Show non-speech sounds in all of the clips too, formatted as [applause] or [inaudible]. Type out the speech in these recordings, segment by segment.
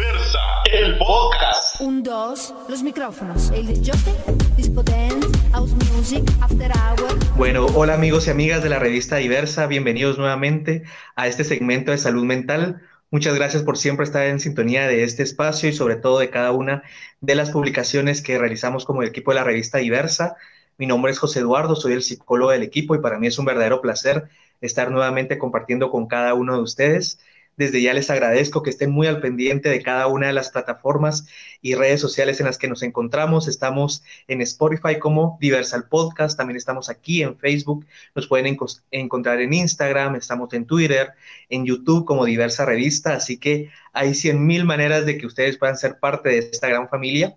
Diversa, el podcast. Un, dos, los micrófonos. El disjockey, disco dance, house music, after hour. Bueno, hola amigos y amigas de la revista Diversa, bienvenidos nuevamente a este segmento de salud mental. Muchas gracias por siempre estar en sintonía de este espacio y sobre todo de cada una de las publicaciones que realizamos como el equipo de la revista Diversa. Mi nombre es José Eduardo, soy el psicólogo del equipo y para mí es un verdadero placer estar nuevamente compartiendo con cada uno de ustedes. Desde ya les agradezco que estén muy al pendiente de cada una de las plataformas y redes sociales en las que nos encontramos. Estamos en Spotify como Diversal Podcast, también estamos aquí en Facebook, nos pueden encontrar en Instagram, estamos en Twitter, en YouTube como Diversa Revista, así que hay cien mil maneras de que ustedes puedan ser parte de esta gran familia.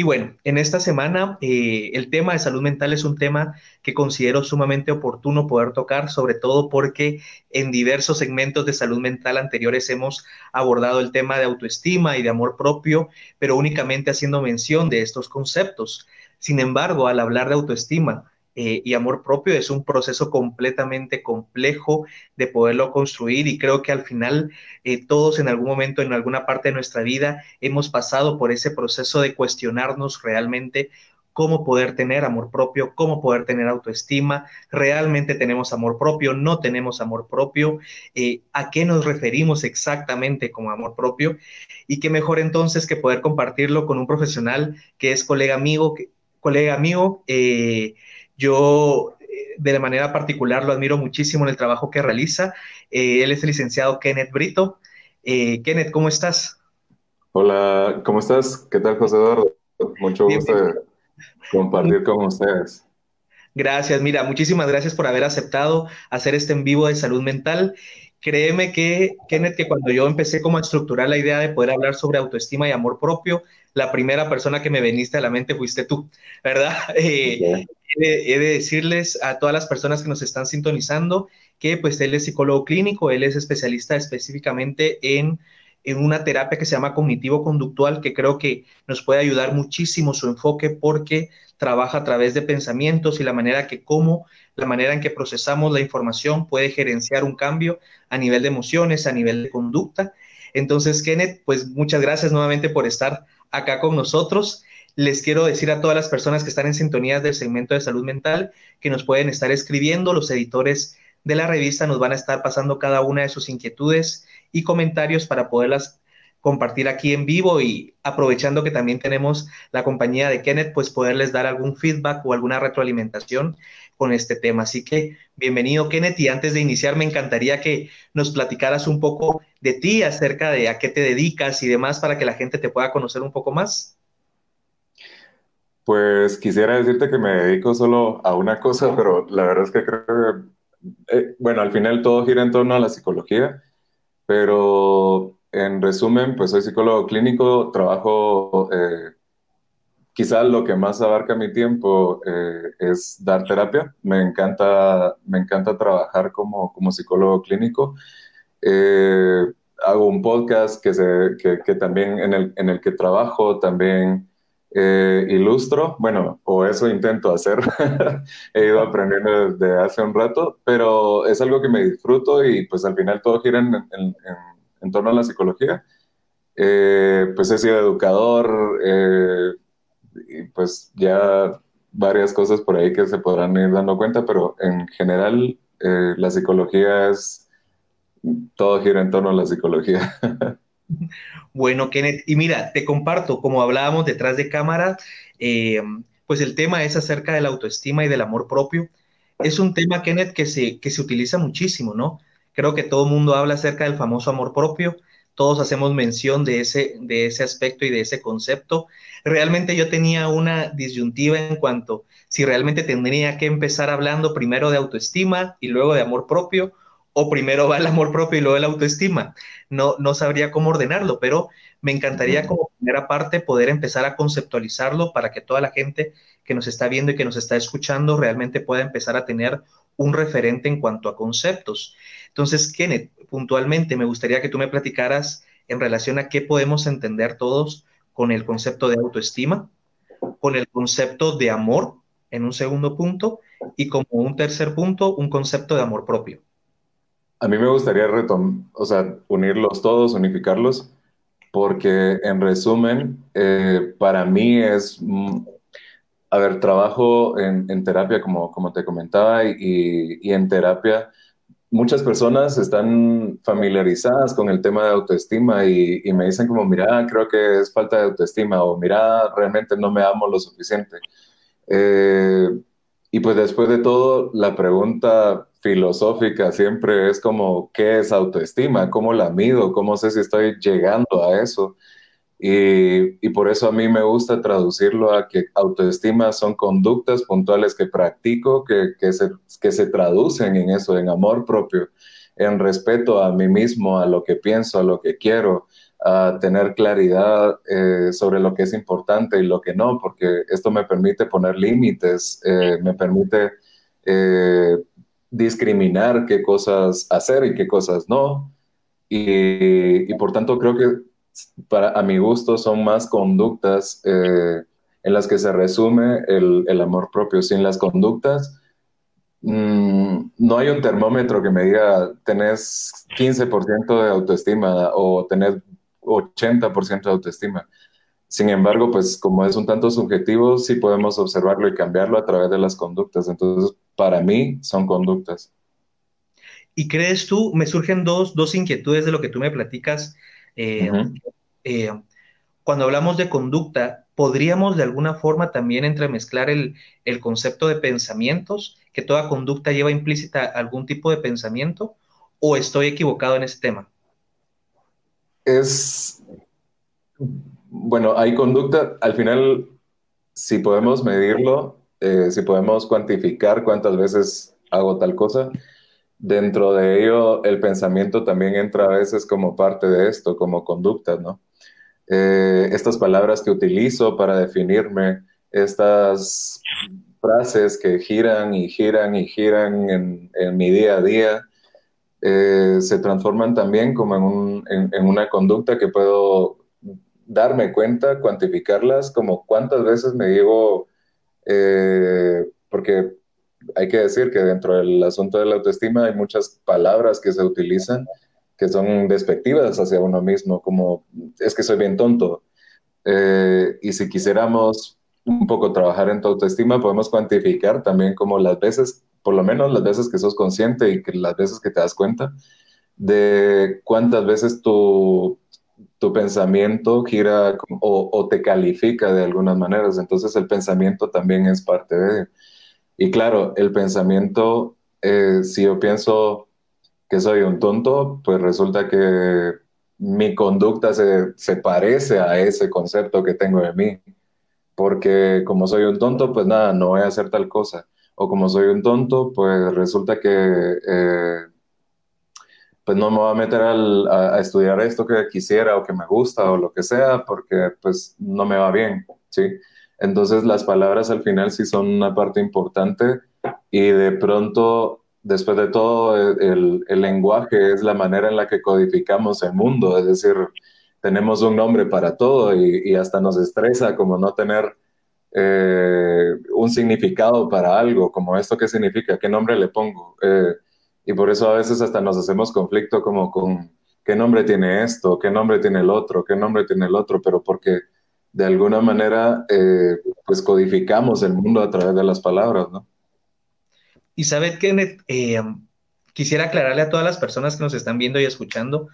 Y bueno, en esta semana eh, el tema de salud mental es un tema que considero sumamente oportuno poder tocar, sobre todo porque en diversos segmentos de salud mental anteriores hemos abordado el tema de autoestima y de amor propio, pero únicamente haciendo mención de estos conceptos. Sin embargo, al hablar de autoestima, eh, y amor propio es un proceso completamente complejo de poderlo construir y creo que al final eh, todos en algún momento, en alguna parte de nuestra vida, hemos pasado por ese proceso de cuestionarnos realmente cómo poder tener amor propio, cómo poder tener autoestima, realmente tenemos amor propio, no tenemos amor propio, eh, a qué nos referimos exactamente como amor propio. Y qué mejor entonces que poder compartirlo con un profesional que es colega amigo, colega amigo, yo eh, de manera particular lo admiro muchísimo en el trabajo que realiza. Eh, él es el licenciado Kenneth Brito. Eh, Kenneth, ¿cómo estás? Hola, ¿cómo estás? ¿Qué tal, José Eduardo? Mucho gusto compartir con ustedes. Gracias, mira, muchísimas gracias por haber aceptado hacer este en vivo de salud mental. Créeme que, Kenneth, que cuando yo empecé como a estructurar la idea de poder hablar sobre autoestima y amor propio, la primera persona que me veniste a la mente fuiste tú, ¿verdad? [laughs] he, de, decirles a todas las personas que nos están sintonizando que pues él es psicólogo clínico, él es especialista específicamente en, en una terapia que se llama cognitivo-conductual, que creo que nos puede ayudar muchísimo su enfoque porque trabaja a través de pensamientos y la manera que la manera en que procesamos la información puede gerenciar un cambio a nivel de emociones, a nivel de conducta. Entonces, Kenneth, pues muchas gracias nuevamente por estar acá con nosotros. Les quiero decir a todas las personas que están en sintonía del segmento de salud mental que nos pueden estar escribiendo. Los editores de la revista nos van a estar pasando cada una de sus inquietudes y comentarios para poderlas compartir aquí en vivo y aprovechando que también tenemos la compañía de Kenneth, pues poderles dar algún feedback o alguna retroalimentación con este tema. Así que bienvenido Kenneth y antes de iniciar me encantaría que nos platicaras un poco de ti acerca de a qué te dedicas y demás para que la gente te pueda conocer un poco más. Pues quisiera decirte que me dedico solo a una cosa, pero la verdad es que creo que, eh, bueno, al final todo gira en torno a la psicología, pero en resumen, pues soy psicólogo clínico, trabajo, eh, quizás lo que más abarca mi tiempo eh, es dar terapia. Me encanta, me encanta trabajar como, como psicólogo clínico. hago un podcast que, se, que también en el, en el que trabajo, también eh, ilustro, bueno, o eso intento hacer, [laughs] he ido aprendiendo desde hace un rato, pero es algo que me disfruto y pues al final todo gira en, en, torno a la psicología. Eh, pues he sido educador eh, y pues ya varias cosas por ahí que se podrán ir dando cuenta, pero en general la psicología es, todo gira en torno a la psicología. [laughs] Bueno, Kenneth, y mira, te comparto, como hablábamos detrás de cámara, eh, pues el tema es acerca de la autoestima y del amor propio. Es un tema, Kenneth, que se, que se utiliza muchísimo, ¿no? Creo que todo el mundo habla acerca del famoso amor propio, todos hacemos mención de ese, de ese aspecto y de ese concepto. Realmente yo tenía una disyuntiva en cuanto si realmente tendría que empezar hablando primero de autoestima y luego de amor propio, o primero va el amor propio y luego la autoestima. No, no sabría cómo ordenarlo, pero me encantaría como primera parte poder empezar a conceptualizarlo para que toda la gente que nos está viendo y que nos está escuchando realmente pueda empezar a tener un referente en cuanto a conceptos. Entonces, Kenneth, puntualmente me gustaría que tú me platicaras en relación a qué podemos entender todos con el concepto de autoestima, con el concepto de amor en un segundo punto y como un tercer punto, un concepto de amor propio. A mí me gustaría retom o sea, unirlos todos, unificarlos, porque en resumen, eh, para mí es, mm, a ver, trabajo en, terapia, como, te comentaba, y, y en terapia muchas personas están familiarizadas con el tema de autoestima y, me dicen como, mira, creo que es falta de autoestima o mira, realmente no me amo lo suficiente. Eh, y pues después de todo, la pregunta filosófica siempre es como, ¿qué es autoestima? ¿Cómo la mido? ¿Cómo sé si estoy llegando a eso? Y, por eso a mí me gusta traducirlo a que autoestima son conductas puntuales que practico, que, que, se, que se traducen en eso, en amor propio, en respeto a mí mismo, a lo que pienso, a lo que quiero, a tener claridad eh, sobre lo que es importante y lo que no, porque esto me permite poner límites, eh, me permite eh, discriminar qué cosas hacer y qué cosas no. Y, y por tanto creo que para, a mi gusto, son más conductas eh, en las que se resume el, amor propio. Sin las conductas, mm, no hay un termómetro que me diga, tenés 15% de autoestima o tenés 80% de autoestima. Sin embargo, pues como es un tanto subjetivo, sí podemos observarlo y cambiarlo a través de las conductas. Entonces, para mí son conductas. ¿Y crees tú, me surgen dos, dos inquietudes de lo que tú me platicas? Eh, eh, cuando hablamos de conducta, ¿podríamos de alguna forma también entremezclar el, concepto de pensamientos, que toda conducta lleva implícita algún tipo de pensamiento? ¿O estoy equivocado en ese tema? Es, bueno, hay conducta, al final, si podemos medirlo, eh, si podemos cuantificar cuántas veces hago tal cosa, dentro de ello el pensamiento también entra a veces como parte de esto, como conducta, ¿no? Eh, estas palabras que utilizo para definirme, estas frases que giran y giran y giran en, mi día a día, eh, se transforman también como en, una conducta que puedo darme cuenta, cuantificarlas, como cuántas veces me digo, eh, porque hay que decir que dentro del asunto de la autoestima hay muchas palabras que se utilizan que son despectivas hacia uno mismo, como es que soy bien tonto. Eh, y si quisiéramos un poco trabajar en tu autoestima, podemos cuantificar también como las veces, por lo menos las veces que sos consciente y que las veces que te das cuenta de cuántas veces tu, tu pensamiento gira o, te califica de algunas maneras. Entonces el pensamiento también es parte de y claro, el pensamiento, eh, si yo pienso que soy un tonto, pues resulta que mi conducta se, se, parece a ese concepto que tengo de mí. Porque como soy un tonto, pues nada, no voy a hacer tal cosa. O como soy un tonto, pues resulta que eh, pues no me voy a meter a, estudiar esto que quisiera o que me gusta o lo que sea, porque pues no me va bien, ¿sí? Entonces las palabras al final sí son una parte importante y de pronto, después de todo, el, lenguaje es la manera en la que codificamos el mundo, es decir, tenemos un nombre para todo y, hasta nos estresa como no tener eh, un significado para algo, como esto qué significa, qué nombre le pongo. Eh, y por eso a veces hasta nos hacemos conflicto como con qué nombre tiene esto, qué nombre tiene el otro, qué nombre tiene el otro, pero porque de alguna manera, eh, pues codificamos el mundo a través de las palabras, ¿no? Y sabe, Kenneth, eh, quisiera aclararle a todas las personas que nos están viendo y escuchando,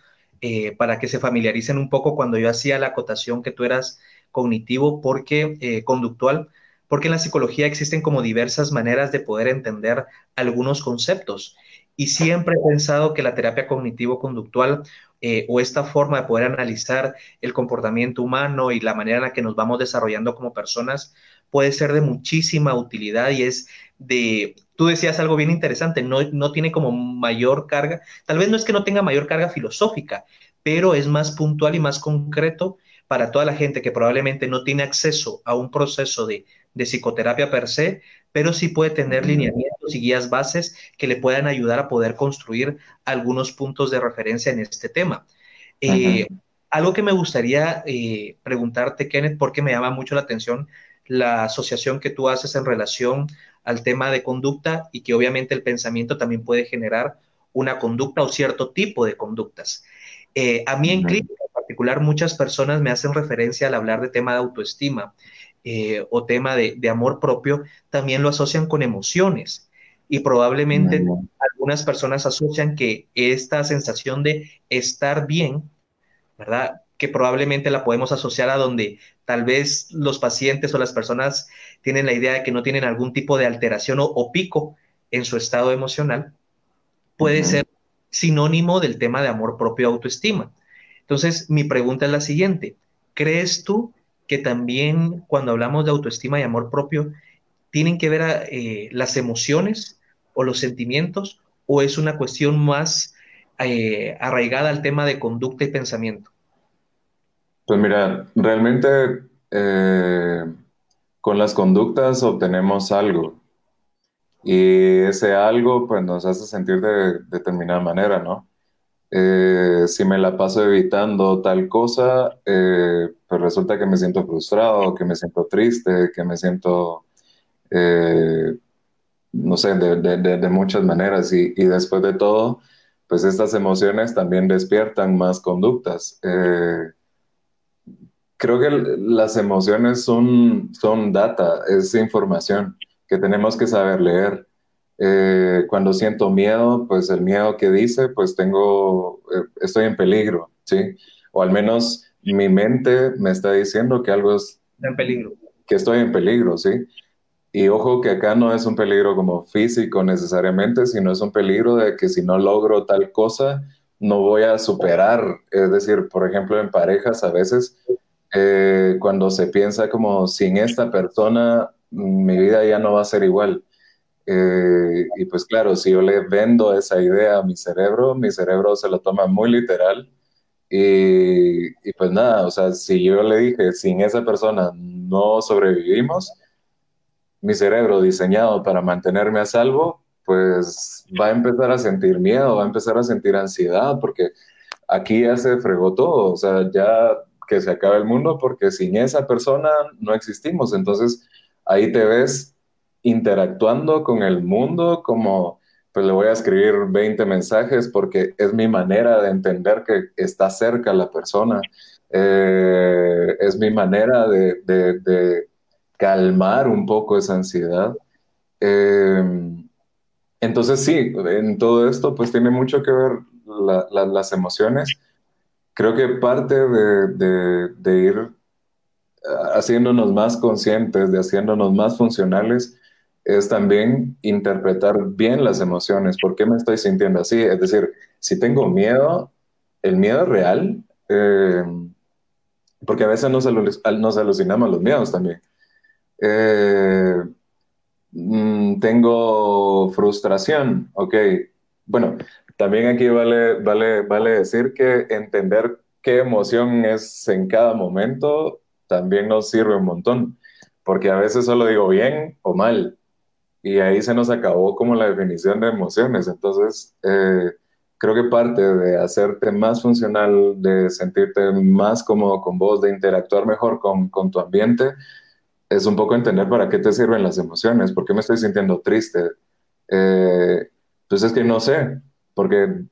para que se familiaricen un poco cuando yo hacía la acotación que tú eras cognitivo, porque conductual, porque en la psicología existen como diversas maneras de poder entender algunos conceptos. Y siempre he pensado que la terapia cognitivo-conductual eh, o esta forma de poder analizar el comportamiento humano y la manera en la que nos vamos desarrollando como personas puede ser de muchísima utilidad y es de, tú decías algo bien interesante, no, no tiene como mayor carga, tal vez no es que no tenga mayor carga filosófica, pero es más puntual y más concreto para toda la gente que probablemente no tiene acceso a un proceso de, de psicoterapia per se, pero sí puede tener lineamientos y guías bases que le puedan ayudar a poder construir algunos puntos de referencia en este tema. Eh, algo que me gustaría eh, preguntarte, Kenneth, porque me llama mucho la atención la asociación que tú haces en relación al tema de conducta y que obviamente el pensamiento también puede generar una conducta o cierto tipo de conductas. Eh, a mí en clínica particular muchas personas me hacen referencia al hablar de tema de autoestima eh, o tema de, amor propio, también lo asocian con emociones. Y probablemente algunas personas asocian que esta sensación de estar bien, ¿verdad? Que probablemente la podemos asociar a donde tal vez los pacientes o las personas tienen la idea de que no tienen algún tipo de alteración o, pico en su estado emocional, puede ser sinónimo del tema de amor propio autoestima. Entonces, mi pregunta es la siguiente. ¿Crees tú que también cuando hablamos de autoestima y amor propio, tienen que ver eh, las emociones o los sentimientos o es una cuestión más eh, arraigada al tema de conducta y pensamiento? Pues mira, realmente eh, con las conductas obtenemos algo y ese algo pues nos hace sentir de determinada manera, ¿no? Eh, si me la paso evitando tal cosa, eh, pues resulta que me siento frustrado, que me siento triste, que me siento, no sé, de, muchas maneras y, y, después de todo, pues estas emociones también despiertan más conductas creo que las emociones son, son data, es información que tenemos que saber leer. Eh, cuando siento miedo, pues el miedo que dice, pues tengo, eh, estoy en peligro, ¿sí? O al menos mi mente me está diciendo que algo es... En peligro. Que estoy en peligro, ¿sí? Y ojo que acá no es un peligro como físico necesariamente, sino es un peligro de que si no logro tal cosa, no voy a superar. Es decir, por ejemplo, en parejas a veces eh, cuando se piensa como sin esta persona mi vida ya no va a ser igual. Eh, y pues claro, si yo le vendo esa idea a mi cerebro, mi cerebro se lo toma muy literal. Y, y, pues nada, o sea, si yo le dije, sin esa persona no sobrevivimos, mi cerebro diseñado para mantenerme a salvo, pues va a empezar a sentir miedo, va a empezar a sentir ansiedad, porque aquí ya se fregó todo, o sea, ya que se acabe el mundo porque sin esa persona no existimos. Entonces ahí te ves interactuando con el mundo como, pues le voy a escribir 20 mensajes porque es mi manera de entender que está cerca la persona. Eh, es mi manera de, calmar un poco esa ansiedad. Em, entonces sí, en todo esto pues tiene mucho que ver las emociones creo que parte de, ir haciéndonos más conscientes, de haciéndonos más funcionales, es también interpretar bien las emociones. ¿Por qué me estoy sintiendo así? Es decir, si tengo miedo, el miedo es real, eh, porque a veces nos, nos, alucinamos los miedos también. Eh, mm, tengo frustración, ok. Bueno, también aquí vale, vale, vale decir que entender qué emoción es en cada momento también nos sirve un montón, porque a veces solo digo bien o mal, y ahí se nos acabó como la definición de emociones. Entonces, eh, creo que parte de hacerte más funcional, de sentirte más cómodo con vos, de interactuar mejor con, con tu ambiente, es un poco entender para qué te sirven las emociones, por qué me estoy sintiendo triste. Eh, pues es que no sé, porque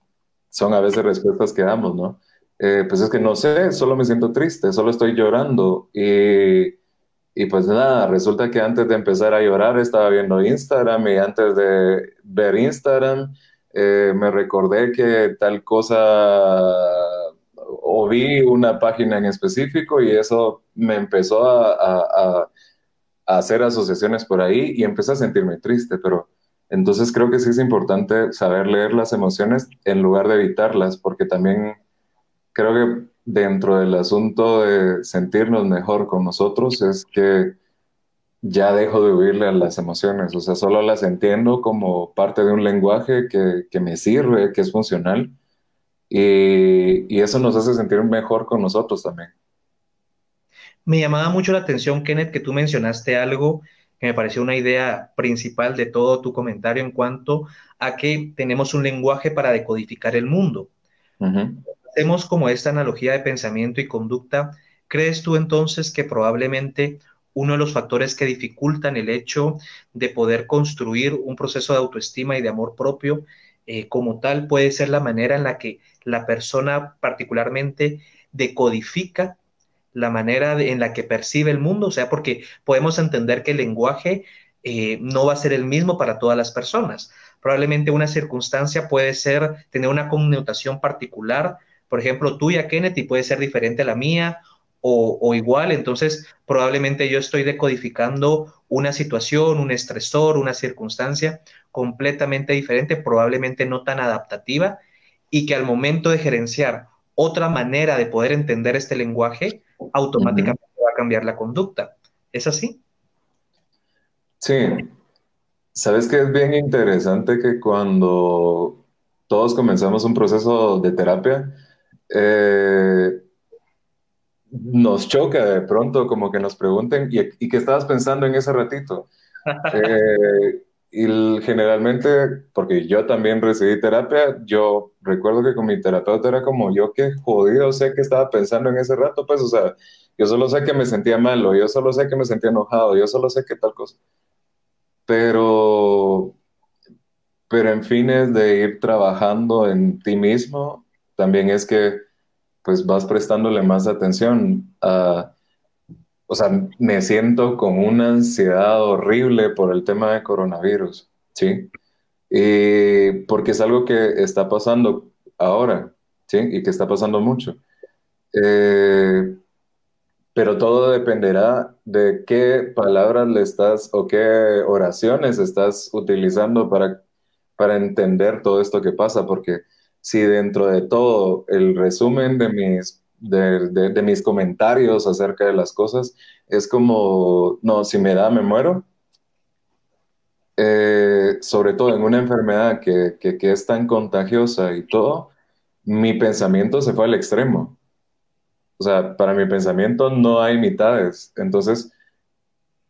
son a veces respuestas que damos, ¿no? Eh, pues es que no sé, solo me siento triste, solo estoy llorando y, y, pues nada, resulta que antes de empezar a llorar estaba viendo Instagram y antes de ver Instagram eh, me recordé que tal cosa o vi una página en específico y eso me empezó a, a, a hacer asociaciones por ahí y empecé a sentirme triste, pero entonces creo que sí es importante saber leer las emociones en lugar de evitarlas, porque también creo que dentro del asunto de sentirnos mejor con nosotros es que ya dejo de huirle a las emociones, o sea, solo las entiendo como parte de un lenguaje que, me sirve, que es funcional, y, y eso nos hace sentir mejor con nosotros también. Me llamaba mucho la atención, Kenneth, que tú mencionaste algo que me pareció una idea principal de todo tu comentario en cuanto a que tenemos un lenguaje para decodificar el mundo. Hacemos como esta analogía de pensamiento y conducta. ¿Crees tú entonces que probablemente uno de los factores que dificultan el hecho de poder construir un proceso de autoestima y de amor propio eh, como tal puede ser la manera en la que la persona particularmente decodifica la manera en la que percibe el mundo, o sea, porque podemos entender que el lenguaje eh, no va a ser el mismo para todas las personas. Probablemente una circunstancia puede ser tener una connotación particular, por ejemplo, tuya, Kenneth, y puede ser diferente a la mía o, o, igual, entonces probablemente yo estoy decodificando una situación, un estresor, una circunstancia completamente diferente, probablemente no tan adaptativa, y que al momento de gerenciar otra manera de poder entender este lenguaje, automáticamente va a cambiar la conducta. ¿Es así? Sí. Sabes que es bien interesante que cuando todos comenzamos un proceso de terapia, eh, nos choca de pronto como que nos pregunten, ¿y, y qué estabas pensando en ese ratito? [laughs] eh, y generalmente, porque yo también recibí terapia, yo recuerdo que con mi terapeuta era como yo que jodido sé que estaba pensando en ese rato, pues, o sea, yo solo sé que me sentía malo, yo solo sé que me sentía enojado, yo solo sé que tal cosa. Pero, pero en fines de ir trabajando en ti mismo, también es que pues vas prestándole más atención a o sea, me siento con una ansiedad horrible por el tema de coronavirus, ¿sí? Y porque es algo que está pasando ahora, ¿sí? Y que está pasando mucho. Eh, pero todo dependerá de qué palabras le estás o qué oraciones estás utilizando para, para entender todo esto que pasa, porque si dentro de todo el resumen de mis de, mis comentarios acerca de las cosas, es como, no, si me da, me muero. Eh, sobre todo en una enfermedad que, que, es tan contagiosa y todo, mi pensamiento se fue al extremo. O sea, para mi pensamiento no hay mitades. Entonces,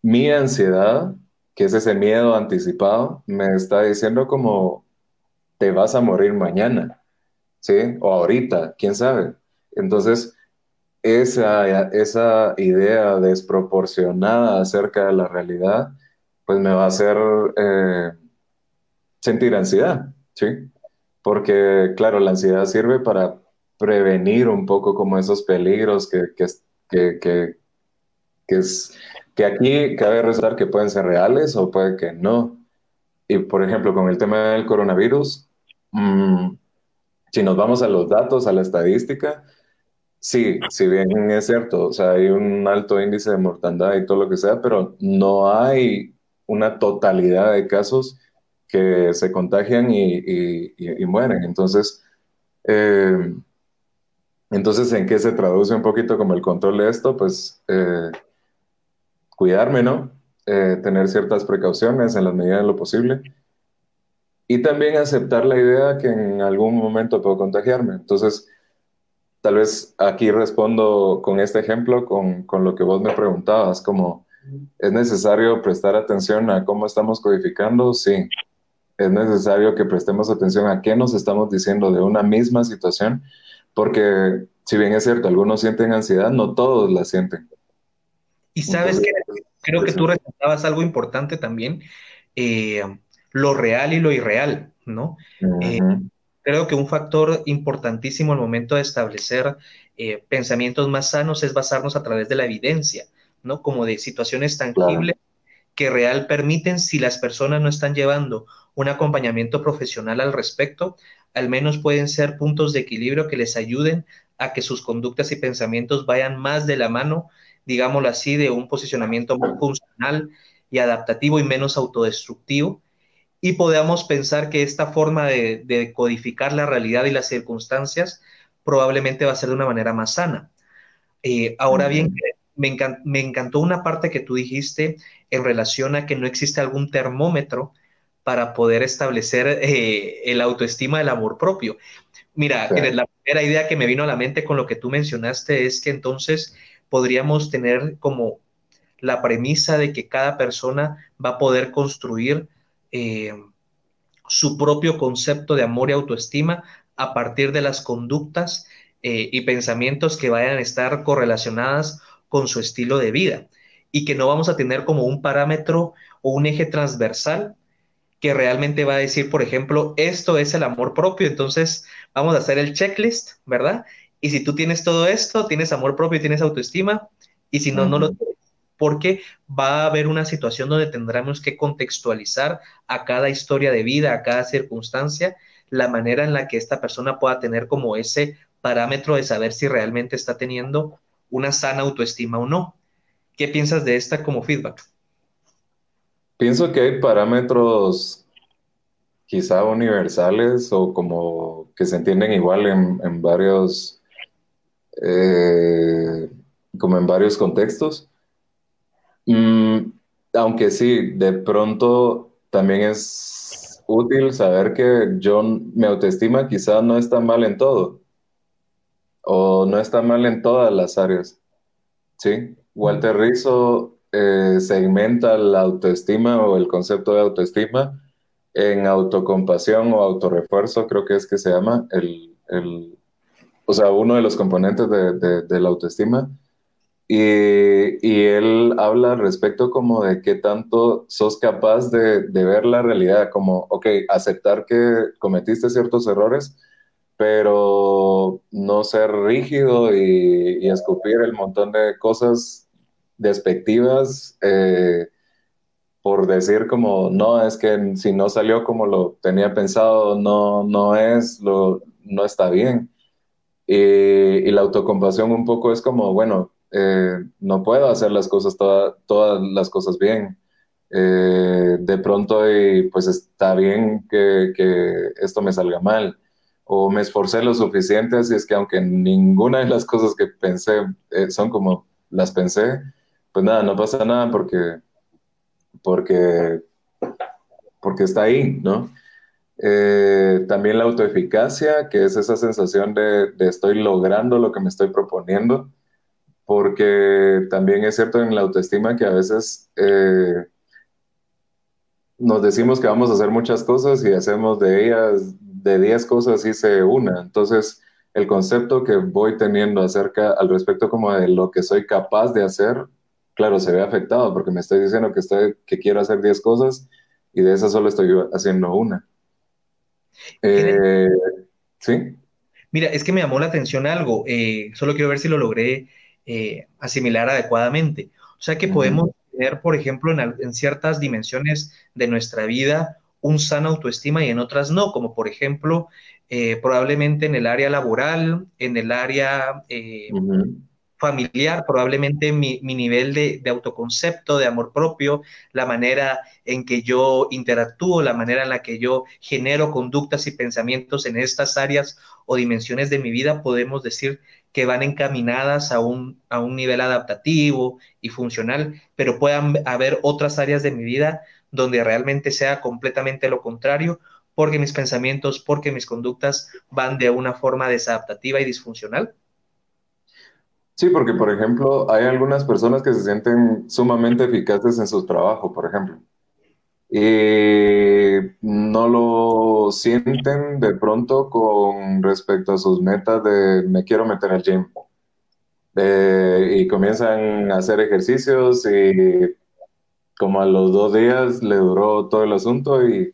mi ansiedad, que es ese miedo anticipado, me está diciendo como, te vas a morir mañana, ¿sí? O ahorita, quién sabe. Entonces, esa, esa idea desproporcionada acerca de la realidad, pues me va a hacer eh, sentir ansiedad, ¿sí? Porque, claro, la ansiedad sirve para prevenir un poco como esos peligros que, que, que, que, es, que aquí cabe resaltar que pueden ser reales o puede que no. Y, por ejemplo, con el tema del coronavirus, mmm, si nos vamos a los datos, a la estadística, Sí, si bien es cierto, o sea, hay un alto índice de mortandad y todo lo que sea, pero no hay una totalidad de casos que se contagian y, mueren. Entonces, eh, entonces, ¿en qué se traduce un poquito como el control de esto? Pues eh, cuidarme, ¿no? Eh, tener ciertas precauciones en la medida de lo posible. Y también aceptar la idea que en algún momento puedo contagiarme. Entonces, tal vez aquí respondo con este ejemplo, con, con, lo que vos me preguntabas, como es necesario prestar atención a cómo estamos codificando, sí. Es necesario que prestemos atención a qué nos estamos diciendo de una misma situación, porque si bien es cierto, algunos sienten ansiedad, no todos la sienten. Y sabes que creo que tú resaltabas algo importante también, eh, lo real y lo irreal, ¿no? Creo que un factor importantísimo al momento de establecer eh, pensamientos más sanos es basarnos a través de la evidencia, ¿no? Como de situaciones tangibles que real permiten, si las personas no están llevando un acompañamiento profesional al respecto, al menos pueden ser puntos de equilibrio que les ayuden a que sus conductas y pensamientos vayan más de la mano, digámoslo así, de un posicionamiento más funcional y adaptativo y menos autodestructivo y podamos pensar que esta forma de, codificar la realidad y las circunstancias probablemente va a ser de una manera más sana. Eh, ahora bien, me, me, encantó una parte que tú dijiste en relación a que no existe algún termómetro para poder establecer eh, el autoestima del amor propio. Mira, la primera idea que me vino a la mente con lo que tú mencionaste es que entonces podríamos tener como la premisa de que cada persona va a poder construir eh, su propio concepto de amor y autoestima a partir de las conductas eh, y pensamientos que vayan a estar correlacionadas con su estilo de vida y que no vamos a tener como un parámetro o un eje transversal que realmente va a decir, por ejemplo, esto es el amor propio, entonces vamos a hacer el checklist, ¿verdad? Y si tú tienes todo esto, tienes amor propio, tienes autoestima, y si no, no lo tienes, porque va a haber una situación donde tendremos que contextualizar a cada historia de vida, a cada circunstancia, la manera en la que esta persona pueda tener como ese parámetro de saber si realmente está teniendo una sana autoestima o no. ¿Qué piensas de esta como feedback? Pienso que hay parámetros quizá universales o como que se entienden igual en, varios, eh, como en varios contextos. Mm, aunque sí, de pronto también es útil saber que yo, mi autoestima quizá no está mal en todo o no está mal en todas las áreas. ¿Sí? Walter Rizzo eh, segmenta la autoestima o el concepto de autoestima en autocompasión o autorrefuerzo, creo que es que se llama, el, o sea, uno de los componentes de, la autoestima. Y, y, él habla al respecto como de qué tanto sos capaz de, ver la realidad, como, ok, aceptar que cometiste ciertos errores, pero no ser rígido y, y escupir el montón de cosas despectivas eh, por decir como, no, es que si no salió como lo tenía pensado, no, no es, lo, no está bien. Y, la autocompasión un poco es como, bueno, eh, no puedo hacer las cosas, todas las cosas bien. Eh, de pronto, y pues está bien que, que, esto me salga mal. O me esforcé lo suficiente, así es que aunque ninguna de las cosas que pensé son como las pensé, pues nada, no pasa nada porque, porque, porque está ahí, ¿no? Eh, también la autoeficacia, que es esa sensación de, estoy logrando lo que me estoy proponiendo, porque también es cierto en la autoestima que a veces eh, nos decimos que vamos a hacer muchas cosas y hacemos de ellas, de 10 cosas hice una. Entonces, el concepto que voy teniendo acerca al respecto como de lo que soy capaz de hacer claro, se ve afectado porque me estoy diciendo que, estoy, que quiero hacer 10 cosas y de esas solo estoy haciendo una. Eh, ¿Sí? Mira, es que me llamó la atención algo, eh, solo quiero ver si lo logré eh, asimilar adecuadamente. O sea que podemos tener, por ejemplo, en, ciertas dimensiones de nuestra vida un sana autoestima y en otras no, como por ejemplo, probablemente en el área laboral, en el área familiar, probablemente mi, nivel de, autoconcepto, de amor propio, la manera en que yo interactúo, la manera en la que yo genero conductas y pensamientos en estas áreas o dimensiones de mi vida, podemos decir que van encaminadas a un, a un nivel adaptativo y funcional, pero puedan haber otras áreas de mi vida donde realmente sea completamente lo contrario, porque mis pensamientos, porque mis conductas van de una forma desadaptativa y disfuncional. Sí, porque por ejemplo, hay algunas personas que se sienten sumamente eficaces en su trabajo, por ejemplo, y no lo sienten de pronto con respecto a sus metas de me quiero meter al gym. Eh, y comienzan a hacer ejercicios y como a los dos días le duró todo el asunto y,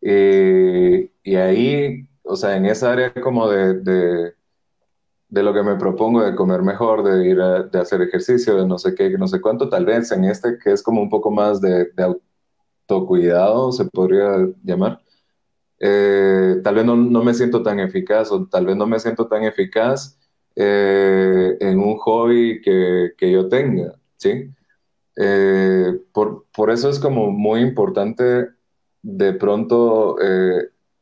y, ahí, o sea, en esa área como de de lo que me propongo de comer mejor, de ir a, de hacer ejercicio, de no sé qué, no sé cuánto, tal vez en este que es como un poco más de, autocuidado, se podría llamar, eh, tal vez no, no, me siento tan eficaz o tal vez no me siento tan eficaz eh, en un hobby que, que yo tenga, ¿sí? Eh, por, por, eso es como muy importante de pronto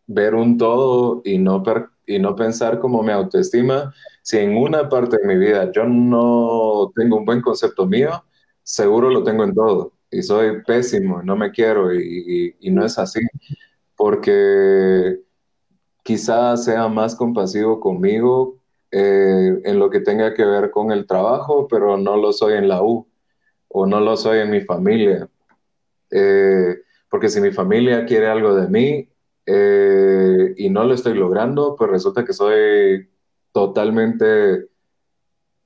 ver un todo y no, y no pensar como mi autoestima si en una parte de mi vida yo no tengo un buen concepto mío, seguro lo tengo en todo. Y soy pésimo, no me quiero y, no es así. Porque quizás sea más compasivo conmigo eh, en lo que tenga que ver con el trabajo, pero no lo soy en la U o no lo soy en mi familia. Eh, porque si mi familia quiere algo de mí eh, y no lo estoy logrando, pues resulta que soy totalmente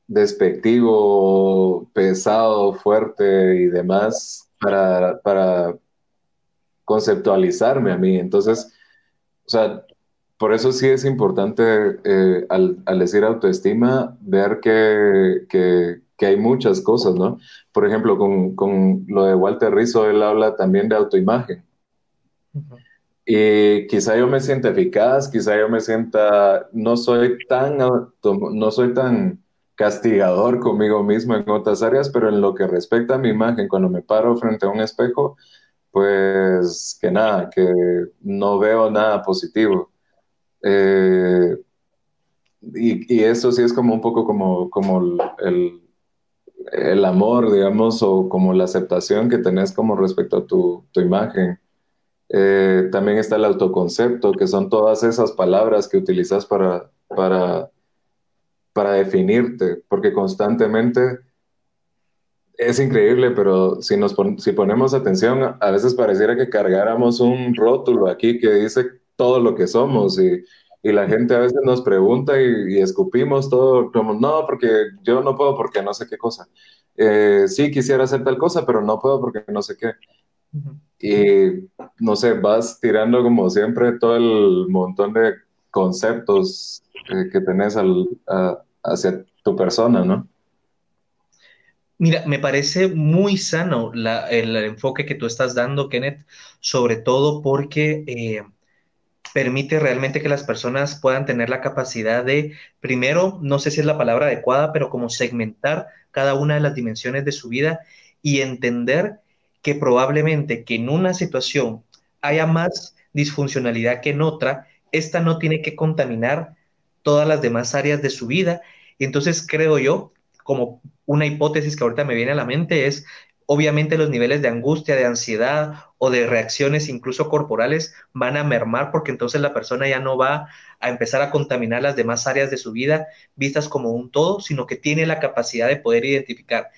despectivo, pesado, fuerte y demás para, para, conceptualizarme a mí. Entonces, o sea, por eso sí es importante eh, al, decir autoestima, ver que, que, hay muchas cosas, ¿no? Por ejemplo, con, con, lo de Walter Rizzo, él habla también de autoimagen. Y quizá yo me sienta eficaz, quizá yo me sienta, no soy tan, no soy tan castigador conmigo mismo en otras áreas, pero en lo que respecta a mi imagen, cuando me paro frente a un espejo, pues que nada, que no veo nada positivo. Eh, y, eso sí es como un poco como, como el, el, amor, digamos, o como la aceptación que tenés como respecto a tu, tu imagen. Eh, también está el autoconcepto, que son todas esas palabras que utilizas para, para, para definirte, porque constantemente es increíble, pero si, nos si ponemos atención, a veces pareciera que cargáramos un rótulo aquí que dice todo lo que somos y, y la gente a veces nos pregunta y, escupimos todo como, no, porque yo no puedo porque no sé qué cosa. Eh, sí, quisiera hacer tal cosa, pero no puedo porque no sé qué. Y no sé, vas tirando como siempre todo el montón de conceptos eh, que tenés al, hacia tu persona, ¿no? Mira, me parece muy sano el, enfoque que tú estás dando, Kenneth, sobre todo porque eh, permite realmente que las personas puedan tener la capacidad de, primero, no sé si es la palabra adecuada, pero como segmentar cada una de las dimensiones de su vida y entender que probablemente que en una situación haya más disfuncionalidad que en otra, esta no tiene que contaminar todas las demás áreas de su vida. Y entonces creo yo, como una hipótesis que ahorita me viene a la mente, es obviamente los niveles de angustia, de ansiedad o de reacciones incluso corporales van a mermar porque entonces la persona ya no va a empezar a contaminar las demás áreas de su vida vistas como un todo, sino que tiene la capacidad de poder identificar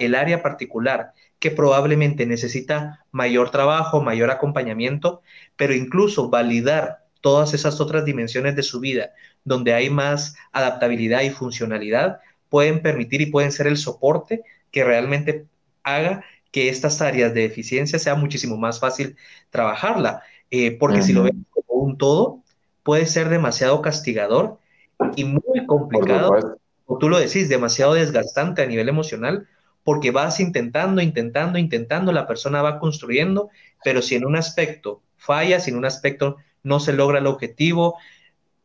el área particular que probablemente necesita mayor trabajo, mayor acompañamiento, pero incluso validar todas esas otras dimensiones de su vida donde hay más adaptabilidad y funcionalidad, pueden permitir y pueden ser el soporte que realmente haga que estas áreas de eficiencia sea muchísimo más fácil trabajarla, eh, porque si lo ves como un todo, puede ser demasiado castigador y muy complicado, o tú lo decís, demasiado desgastante a nivel emocional, porque vas intentando, intentando, intentando, la persona va construyendo, pero si en un aspecto falla, si en un aspecto no se logra el objetivo,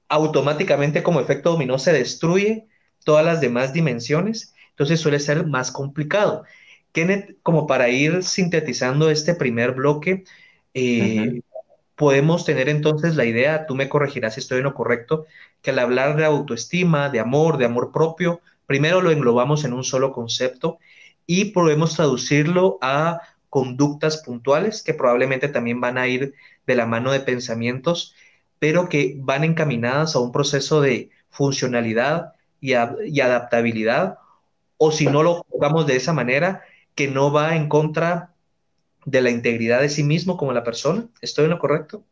automáticamente como efecto dominó se destruye todas las demás dimensiones, entonces suele ser más complicado. Kenneth, como para ir sintetizando este primer bloque, eh, podemos tener entonces la idea, tú me corregirás si estoy en lo correcto, que al hablar de autoestima, de amor, de amor propio, primero lo englobamos en un solo concepto y podemos traducirlo a conductas puntuales que probablemente también van a ir de la mano de pensamientos, pero que van encaminadas a un proceso de funcionalidad y, adaptabilidad, o si no lo jugamos de esa manera, que no va en contra de la integridad de sí mismo como la persona. ¿Estoy en lo correcto?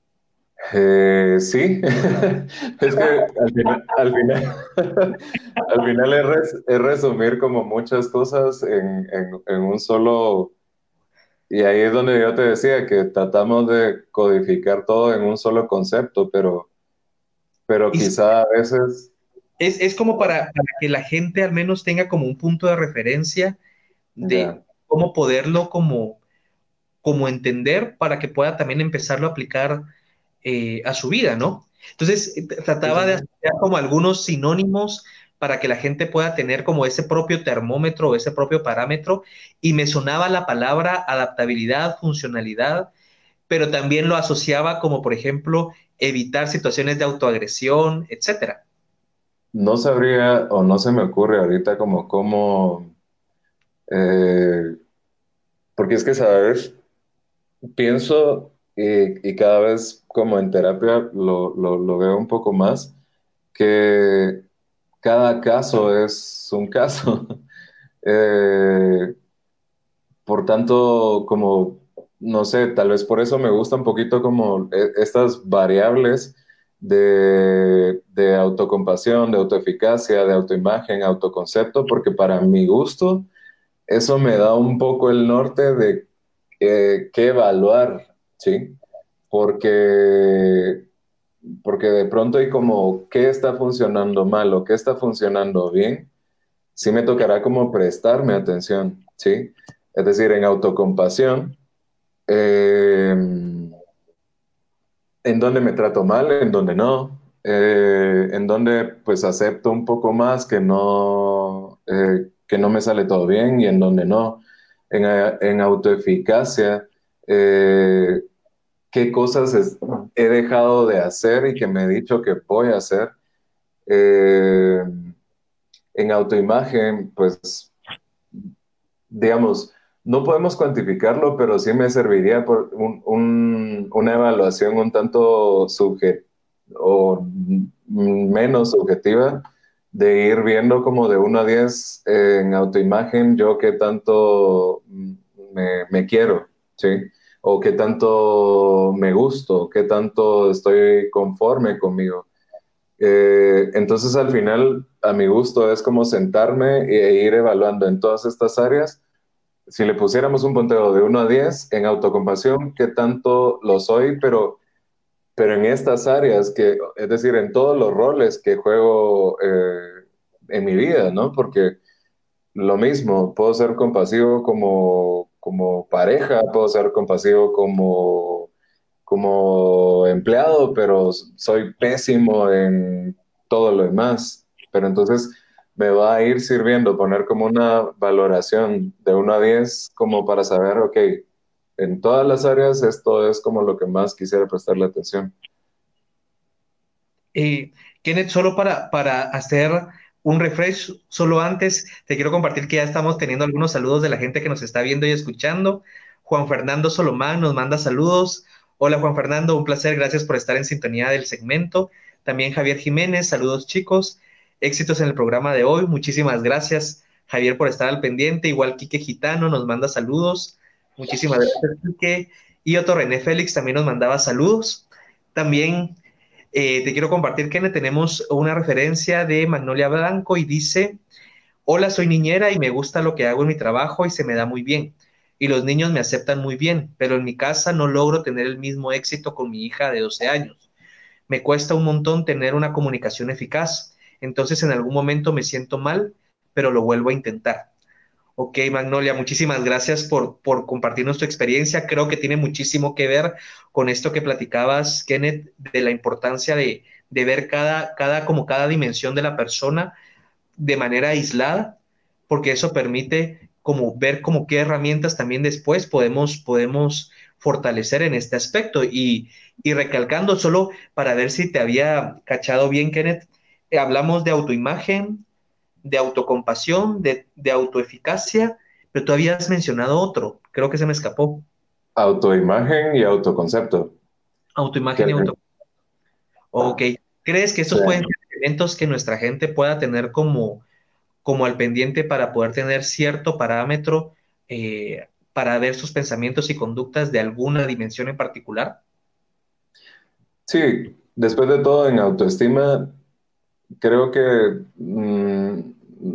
Eh, sí, [laughs] es que al final, al final, [laughs] es, resumir como muchas cosas en, un solo, y ahí es donde yo te decía que tratamos de codificar todo en un solo concepto, pero, pero quizá a veces... Es, como para, que la gente al menos tenga como un punto de referencia de cómo poderlo como, como entender para que pueda también empezarlo a aplicar eh, a su vida, ¿no? Entonces, eh, trataba de hacer como algunos sinónimos para que la gente pueda tener como ese propio termómetro o ese propio parámetro y me sonaba la palabra adaptabilidad, funcionalidad, pero también lo asociaba como, por ejemplo, evitar situaciones de autoagresión, etcétera. No sabría o no se me ocurre ahorita como cómo, eh, porque es que, ¿sabes? Pienso y, cada vez como en terapia lo, lo, veo un poco más, que cada caso es un caso. [laughs] Eh, por tanto, como, no sé, tal vez por eso me gusta un poquito como e, estas variables de, de autocompasión, de autoeficacia, de autoimagen, autoconcepto, porque para mi gusto eso me da un poco el norte de eh, qué evaluar ¿sí? Porque, porque de pronto hay como qué está funcionando mal o qué está funcionando bien, sí me tocará como prestarme atención, ¿sí? Es decir, en autocompasión, eh, en donde me trato mal, en donde no, eh, en donde pues acepto un poco más que no, eh, que no me sale todo bien y en donde no. En, en autoeficacia, qué cosas he dejado de hacer y que me he dicho que voy a hacer. en autoimagen, pues, digamos, no podemos cuantificarlo, pero sí me serviría por una evaluación un tanto subjetiva o menos subjetiva de ir viendo como de 1 a 10 en autoimagen yo qué tanto me, quiero, ¿sí? O qué tanto me gusto, qué tanto estoy conforme conmigo. Eh, entonces al final a mi gusto es como sentarme e ir evaluando en todas estas áreas si le pusiéramos un punteo de 1 a 10 en autocompasión, qué tanto lo soy, pero, pero en estas áreas, que, es decir, en todos los roles que juego eh, en mi vida, ¿no? Porque lo mismo, puedo ser compasivo como, como pareja, puedo ser compasivo como, como empleado, pero soy pésimo en todo lo demás. Pero entonces me va a ir sirviendo poner como una valoración de 1 a 10 como para saber, ok, en todas las áreas esto es como lo que más quisiera prestarle atención. Y Kenneth, solo para, para hacer un refresh, solo antes te quiero compartir que ya estamos teniendo algunos saludos de la gente que nos está viendo y escuchando. Juan Fernando Solomán nos manda saludos. Hola Juan Fernando, un placer, gracias por estar en sintonía del segmento. También Javier Jiménez, saludos chicos éxitos en el programa de hoy. Muchísimas gracias, Javier, por estar al pendiente. Igual Quique Gitano nos manda saludos. Muchísimas gracias, Quique. Y otro René Félix también nos mandaba saludos. También eh, te quiero compartir que tenemos una referencia de Magnolia Blanco y dice, hola, soy niñera y me gusta lo que hago en mi trabajo y se me da muy bien. Y los niños me aceptan muy bien, pero en mi casa no logro tener el mismo éxito con mi hija de 12 años. Me cuesta un montón tener una comunicación eficaz entonces en algún momento me siento mal, pero lo vuelvo a intentar. Ok, Magnolia, muchísimas gracias por, por compartirnos tu experiencia. Creo que tiene muchísimo que ver con esto que platicabas, Kenneth, de la importancia de, ver cada, cada, como cada dimensión de la persona de manera aislada, porque eso permite como ver como qué herramientas también después podemos, podemos fortalecer en este aspecto. Y, y recalcando solo para ver si te había cachado bien, Kenneth, hablamos de autoimagen, de autocompasión, de, de autoeficacia, pero tú habías mencionado otro, creo que se me escapó. Autoimagen y autoconcepto. Autoimagen y autoconcepto. Ok. ¿Crees que estos pueden ser elementos que nuestra gente pueda tener como, como al pendiente para poder tener cierto parámetro eh, para ver sus pensamientos y conductas de alguna dimensión en particular? Sí, después de todo, en autoestima creo que mm,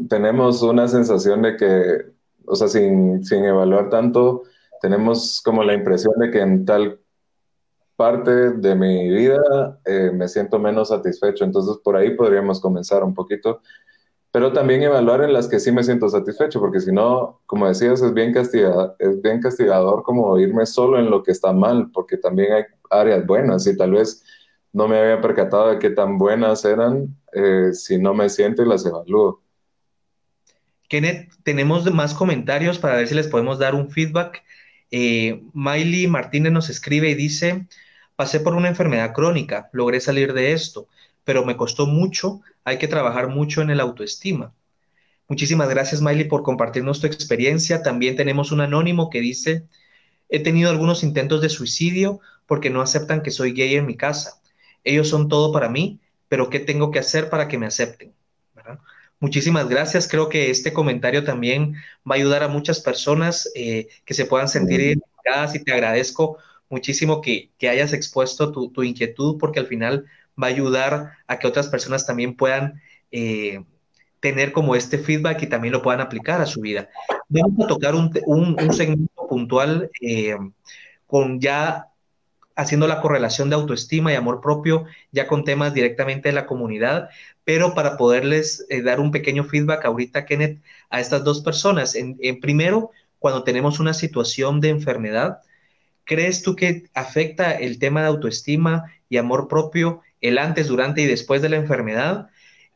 tenemos una sensación de que, o sea, sin, evaluar tanto, tenemos como la impresión de que en tal parte de mi vida eh, me siento menos satisfecho. Entonces, por ahí podríamos comenzar un poquito. Pero también evaluar en las que sí me siento satisfecho, porque si no, como decías, es bien, castigador, es bien castigador como irme solo en lo que está mal, porque también hay áreas buenas y tal vez no me había percatado de qué tan buenas eran eh, si no me siento y las evalúo. Kenneth, tenemos más comentarios para ver si les podemos dar un feedback. Eh, Miley Martínez nos escribe y dice, pasé por una enfermedad crónica, logré salir de esto, pero me costó mucho, hay que trabajar mucho en el autoestima. Muchísimas gracias, Miley, por compartirnos tu experiencia. También tenemos un anónimo que dice, he tenido algunos intentos de suicidio porque no aceptan que soy gay en mi casa ellos son todo para mí, pero ¿qué tengo que hacer para que me acepten? Muchísimas gracias. Creo que este comentario también va a ayudar a muchas personas eh, que se puedan sentir identificadas y te agradezco muchísimo que, hayas expuesto tu, inquietud porque al final va a ayudar a que otras personas también puedan eh, tener como este feedback y también lo puedan aplicar a su vida. Vamos a tocar un, segmento puntual eh, con ya haciendo la correlación de autoestima y amor propio ya con temas directamente de la comunidad, pero para poderles eh, dar un pequeño feedback ahorita, Kenneth, a estas dos personas. En, primero, cuando tenemos una situación de enfermedad, ¿crees tú que afecta el tema de autoestima y amor propio el antes, durante y después de la enfermedad?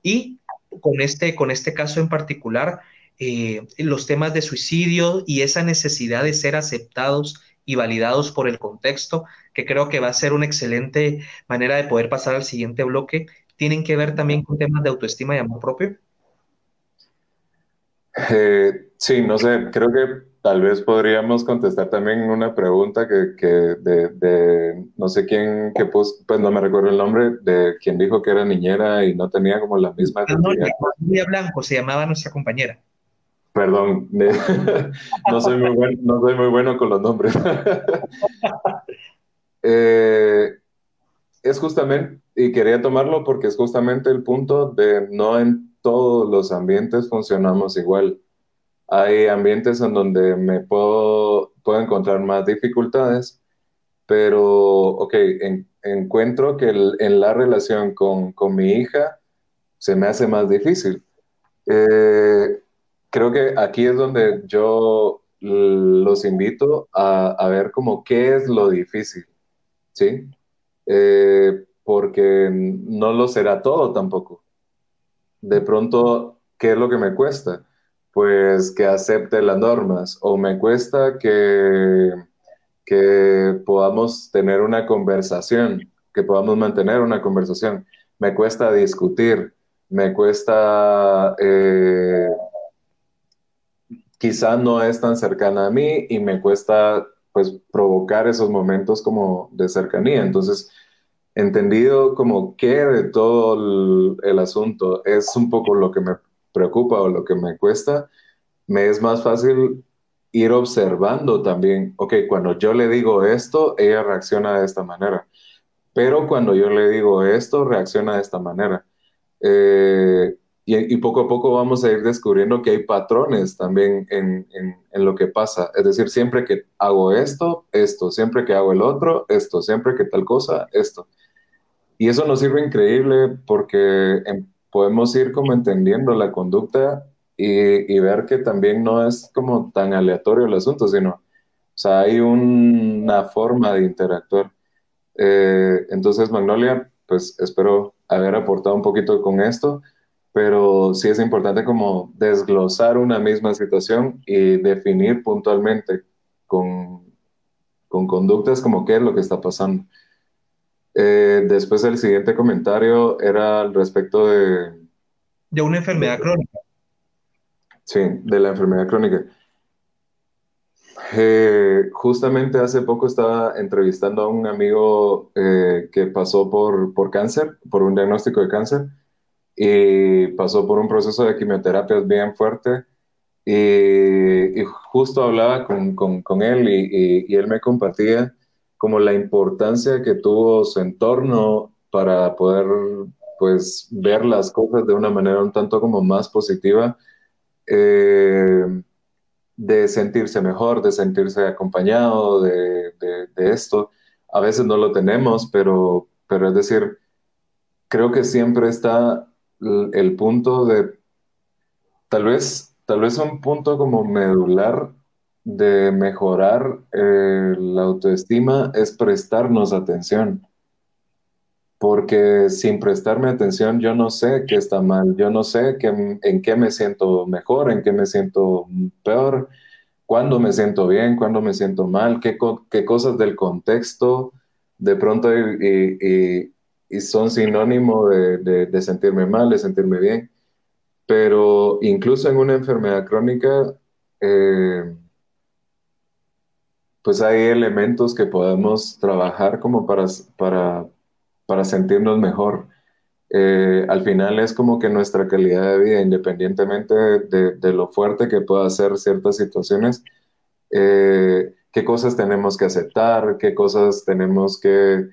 Y con este, con este caso en particular, eh, los temas de suicidio y esa necesidad de ser aceptados y validados por el contexto, que creo que va a ser una excelente manera de poder pasar al siguiente bloque, tienen que ver también con temas de autoestima y amor propio? Eh, sí, no sé, creo que tal vez podríamos contestar también una pregunta que, de, no sé quién, que pues, pues no me recuerdo el nombre, de quien dijo que era niñera y no tenía como la misma... María Blanco se llamaba nuestra compañera. Perdón, [laughs] no, soy muy bueno, no soy muy bueno con los nombres. [laughs] Eh, es justamente, y quería tomarlo porque es justamente el punto de no en todos los ambientes funcionamos igual. Hay ambientes en donde me puedo, puedo encontrar más dificultades, pero, ok, encuentro que en la relación con, con, mi hija se me hace más difícil. Eh, creo que aquí es donde yo los invito a, a, ver como qué es lo difícil, ¿sí? Eh, porque no lo será todo tampoco. De pronto, ¿qué es lo que me cuesta? Pues que acepte las normas o me cuesta que, que podamos tener una conversación, que podamos mantener una conversación. Me cuesta discutir, me cuesta... Eh, quizá no es tan cercana a mí y me cuesta pues provocar esos momentos como de cercanía. Entonces, entendido como qué de todo el, asunto es un poco lo que me preocupa o lo que me cuesta, me es más fácil ir observando también, ok, cuando yo le digo esto, ella reacciona de esta manera, pero cuando yo le digo esto, reacciona de esta manera. Eh, y, poco a poco vamos a ir descubriendo que hay patrones también en, en, lo que pasa. Es decir, siempre que hago esto, esto, siempre que hago el otro, esto, siempre que tal cosa, esto. Y eso nos sirve increíble porque em, podemos ir como entendiendo la conducta y, y, ver que también no es como tan aleatorio el asunto, sino, o sea, hay una forma de interactuar. Eh, entonces, Magnolia, pues espero haber aportado un poquito con esto pero sí es importante como desglosar una misma situación y definir puntualmente con, con conductas como qué es lo que está pasando. Eh, después el siguiente comentario era al respecto de... De una enfermedad crónica. Sí, de la enfermedad crónica. Eh, justamente hace poco estaba entrevistando a un amigo eh, que pasó por, por cáncer, por un diagnóstico de cáncer, y pasó por un proceso de quimioterapia bien fuerte y, justo hablaba con, con, con él y, y, él me compartía como la importancia que tuvo su entorno para poder pues ver las cosas de una manera un tanto como más positiva, eh, de sentirse mejor, de sentirse acompañado de, de, de, esto. A veces no lo tenemos, pero, pero es decir, creo que siempre está el punto de, tal vez, tal vez un punto como medular de mejorar eh, la autoestima es prestarnos atención. Porque sin prestarme atención yo no sé qué está mal, yo no sé qué, en qué me siento mejor, en qué me siento peor, cuándo me siento bien, cuándo me siento mal, qué, qué cosas del contexto de pronto y, son sinónimo de, sentirme mal, de sentirme bien. Pero incluso en una enfermedad crónica, eh, pues hay elementos que podemos trabajar como para, para, para sentirnos mejor. Eh, al final es como que nuestra calidad de vida, independientemente de, lo fuerte que pueda ser ciertas situaciones, eh, qué cosas tenemos que aceptar, qué cosas tenemos que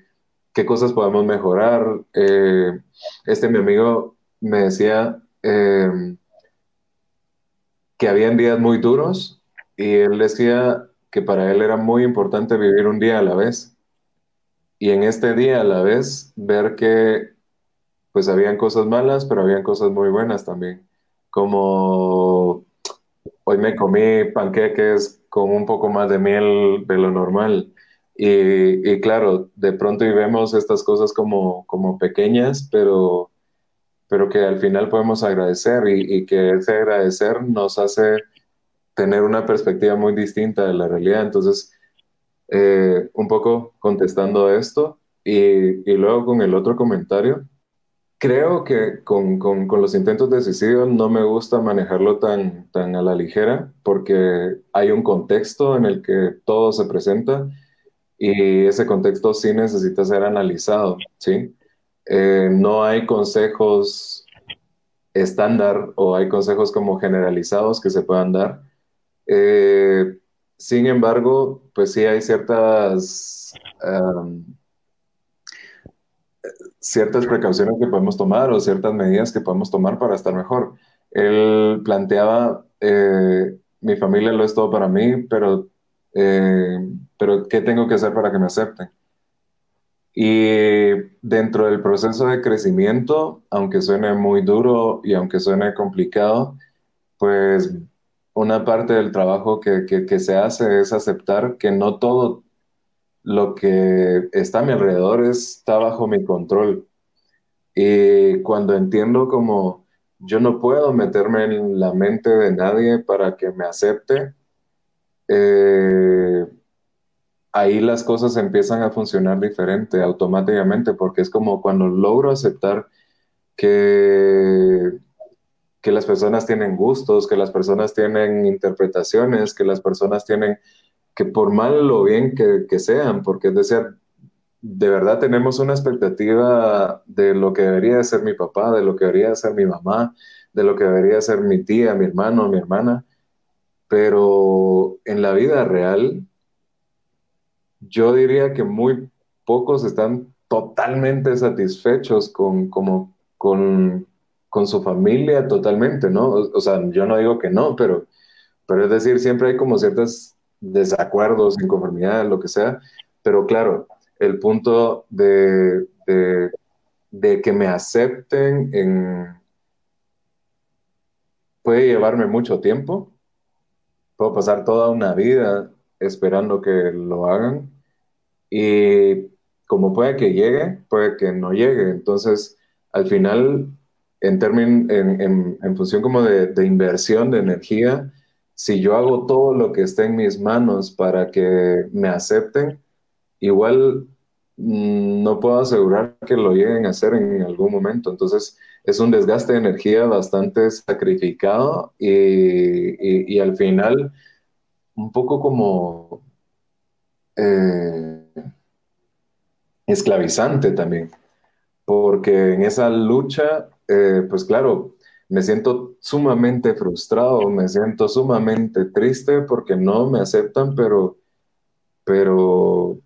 qué cosas podemos mejorar. Eh, este mi amigo me decía em, que habían días muy duros y él decía que para él era muy importante vivir un día a la vez. y en este día a la vez ver que pues habían cosas malas, pero habían cosas muy buenas también. Como hoy me comí panqueques con un poco más de miel de lo normal. Y, claro, de pronto y vemos estas cosas como, como pequeñas, pero, pero que al final podemos agradecer y, y que ese agradecer nos hace tener una perspectiva muy distinta de la realidad. Entonces, eh, un poco contestando esto y, y, luego con el otro comentario, creo que con, con, con, los intentos de suicidio no me gusta manejarlo tan, tan a la ligera porque hay un contexto en el que todo se presenta y ese contexto sí necesita ser analizado, ¿sí? Eh, no hay consejos estándar o hay consejos como generalizados que se puedan dar. Eh, sin embargo, pues sí hay ciertas, ciertas precauciones que podemos tomar o ciertas medidas que podemos tomar para estar mejor. Él planteaba, eh, mi familia lo es todo para mí, pero pero ¿qué tengo que hacer para que me acepten? Y dentro del proceso de crecimiento, aunque suene muy duro y aunque suene complicado, pues una parte del trabajo que, que, se hace es aceptar que no todo lo que está a mi alrededor está bajo mi control. Y cuando entiendo como yo no puedo meterme en la mente de nadie para que me acepte, eh, ahí las cosas empiezan a funcionar diferente automáticamente, porque es como cuando logro aceptar que, que las personas tienen gustos, que las personas tienen interpretaciones, que las personas tienen, que por mal o bien que, que sean, porque es decir, de verdad tenemos una expectativa de lo que debería de ser mi papá, de lo que debería de ser mi mamá, de lo que debería de ser mi tía, mi hermano, mi hermana, pero en la vida real, yo diría que muy pocos están totalmente satisfechos con, como, con, con su familia totalmente, ¿no? O, sea, yo no digo que no, pero, pero es decir, siempre hay como ciertos desacuerdos, inconformidades, lo que sea, pero claro, el punto de, de, de que me acepten en, puede llevarme mucho tiempo, Puedo pasar toda una vida esperando que lo hagan y como puede que llegue, puede que no llegue. Entonces, al final, en, en, en, función como de, de, inversión de energía, si yo hago todo lo que esté en mis manos para que me acepten, igual mm, no puedo asegurar que lo lleguen a hacer en algún momento. Entonces, es un desgaste de energía bastante sacrificado y, y, al final un poco como eh, esclavizante también, porque en esa lucha, eh, pues claro, me siento sumamente frustrado, me siento sumamente triste porque no me aceptan, pero, pero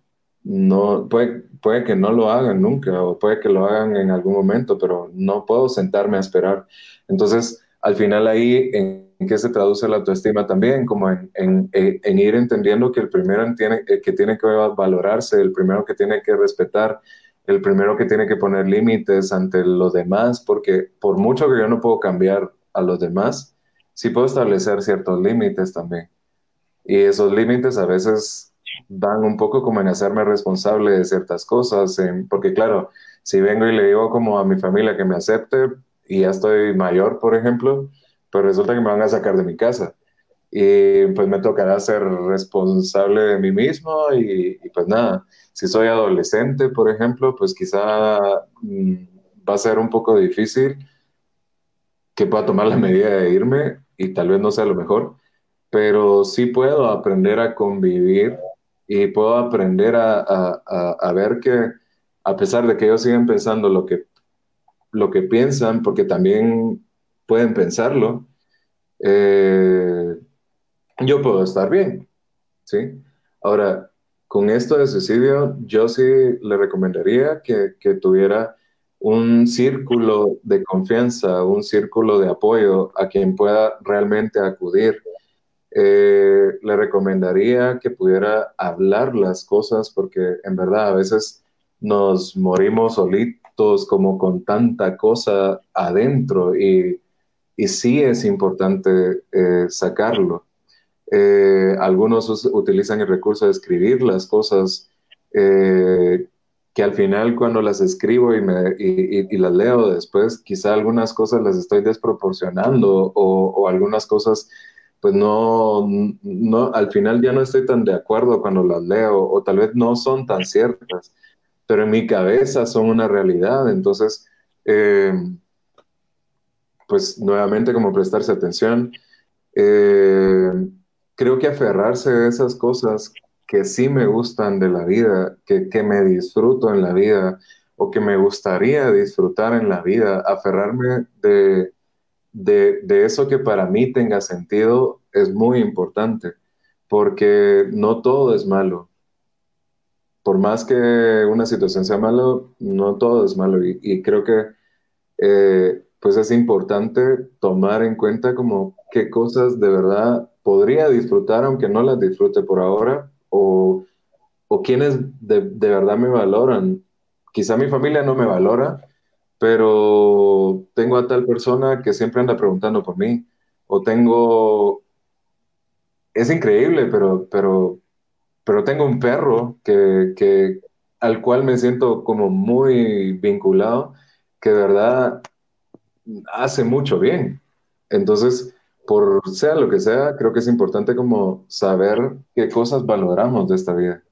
no, puede, puede que no lo hagan nunca o puede que lo hagan en algún momento, pero no puedo sentarme a esperar. Entonces, al final ahí, ¿en qué se traduce la autoestima también? Como en, en, ir entendiendo que el primero tiene, eh, que tiene que valorarse, el primero que tiene que respetar, el primero que tiene que poner límites ante los demás, porque por mucho que yo no puedo cambiar a los demás, sí puedo establecer ciertos límites también. Y esos límites a veces van un poco como en hacerme responsable de ciertas cosas, porque claro, si vengo y le digo como a mi familia que me acepte y ya estoy mayor, por ejemplo, pues resulta que me van a sacar de mi casa. Y pues me tocará ser responsable de mí mismo y, pues nada, si soy adolescente, por ejemplo, pues quizá mm, va a ser un poco difícil que pueda tomar la medida de irme y tal vez no sea lo mejor, pero sí puedo aprender a convivir y puedo aprender a, a, a, ver que a pesar de que ellos siguen pensando lo que, lo que piensan, porque también pueden pensarlo, eh, yo puedo estar bien, ¿sí? Ahora, con esto de suicidio, yo sí le recomendaría que, que tuviera un círculo de confianza, un círculo de apoyo a quien pueda realmente acudir eh, le recomendaría que pudiera hablar las cosas porque en verdad a veces nos morimos solitos como con tanta cosa adentro y, y sí es importante eh, sacarlo. Eh, algunos utilizan el recurso de escribir las cosas eh, que al final cuando las escribo y, me, y, las leo después, quizá algunas cosas las estoy desproporcionando o, o, algunas cosas, pues no, no, al final ya no estoy tan de acuerdo cuando las leo o tal vez no son tan ciertas, pero en mi cabeza son una realidad. Entonces, eh, pues nuevamente como prestarse atención. Eh, creo que aferrarse a esas cosas que sí me gustan de la vida, que, que, me disfruto en la vida o que me gustaría disfrutar en la vida, aferrarme de, de, eso que para mí tenga sentido es muy importante, porque no todo es malo. Por más que una situación sea malo, no todo es malo. Y, y creo que eh, pues es importante tomar en cuenta como qué cosas de verdad podría disfrutar aunque no las disfrute por ahora o, o quienes de, de, verdad me valoran. Quizá mi familia no me valora, pero tengo a tal persona que siempre anda preguntando por mí o tengo... Es increíble, pero, pero, pero tengo un perro que, que, al cual me siento como muy vinculado, que de verdad hace mucho bien. Entonces, por sea lo que sea, creo que es importante como saber qué cosas valoramos de esta vida.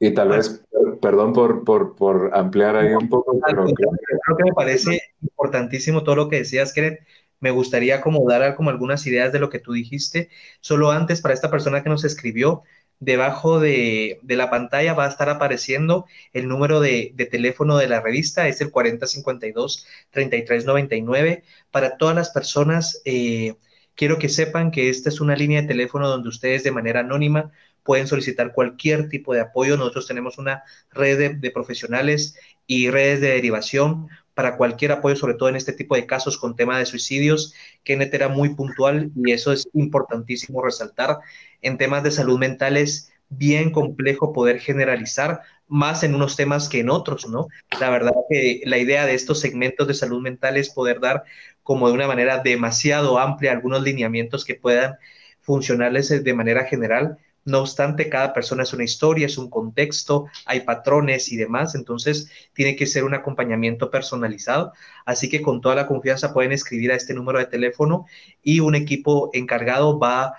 Y tal vez, perdón por, por, por ampliar ahí un poco, pero creo, creo, que me parece importantísimo todo lo que decías, Kenneth. Me gustaría como dar como algunas ideas de lo que tú dijiste. Solo antes, para esta persona que nos escribió, Debajo de, la pantalla va a estar apareciendo el número de, teléfono de la revista, es el 4052-3399. Para todas las personas, eh, quiero que sepan que esta es una línea de teléfono donde ustedes de manera anónima pueden solicitar cualquier tipo de apoyo. Nosotros tenemos una red de, profesionales y redes de derivación para cualquier apoyo, sobre todo en este tipo de casos con tema de suicidios. Kenneth era muy puntual y eso es importantísimo resaltar. En temas de salud mental es bien complejo poder generalizar más en unos temas que en otros, ¿no? La verdad que la idea de estos segmentos de salud mental es poder dar como de una manera demasiado amplia algunos lineamientos que puedan funcionarles de manera general, no obstante, cada persona es una historia, es un contexto, hay patrones y demás, entonces tiene que ser un acompañamiento personalizado. Así que con toda la confianza pueden escribir a este número de teléfono y un equipo encargado va a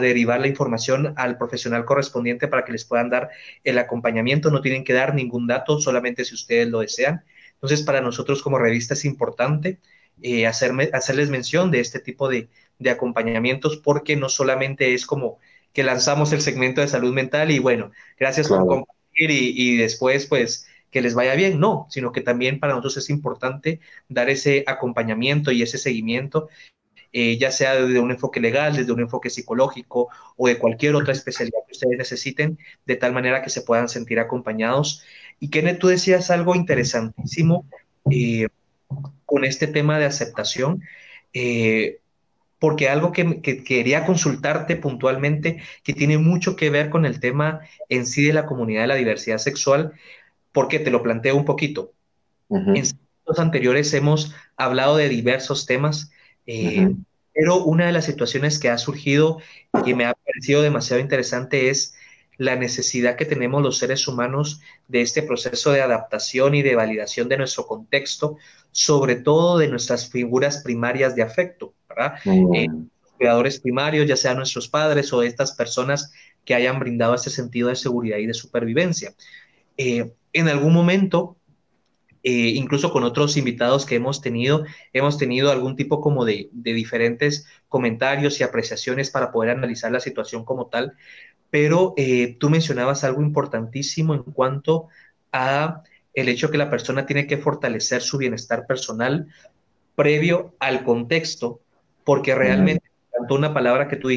derivar la información al profesional correspondiente para que les puedan dar el acompañamiento. No tienen que dar ningún dato, solamente si ustedes lo desean. Entonces, para nosotros como revista es importante eh, hacerme, hacerles mención de este tipo de, de acompañamientos porque no solamente es como que lanzamos el segmento de salud mental y bueno, gracias por compartir y, después pues que les vaya bien, no, sino que también para nosotros es importante dar ese acompañamiento y ese seguimiento, eh, ya sea desde un enfoque legal, desde un enfoque psicológico o de cualquier otra especialidad que ustedes necesiten, de tal manera que se puedan sentir acompañados. Y Kenneth, tú decías algo interesantísimo eh, con este tema de aceptación. Eh, porque algo que, quería consultarte puntualmente, que tiene mucho que ver con el tema en sí de la comunidad de la diversidad sexual, porque te lo planteo un poquito. En los anteriores hemos hablado de diversos temas, eh, pero una de las situaciones que ha surgido y que me ha parecido demasiado interesante es la necesidad que tenemos los seres humanos de este proceso de adaptación y de validación de nuestro contexto, sobre todo de nuestras figuras primarias de afecto. Eh, cuidadores primarios, ya sean nuestros padres o estas personas que hayan brindado ese sentido de seguridad y de supervivencia. Eh, en algún momento, eh, incluso con otros invitados que hemos tenido, hemos tenido algún tipo como de, de, diferentes comentarios y apreciaciones para poder analizar la situación como tal, pero tú mencionabas algo importantísimo en cuanto a el hecho que la persona tiene que fortalecer su bienestar personal previo al contexto porque realmente tanto una palabra que tú,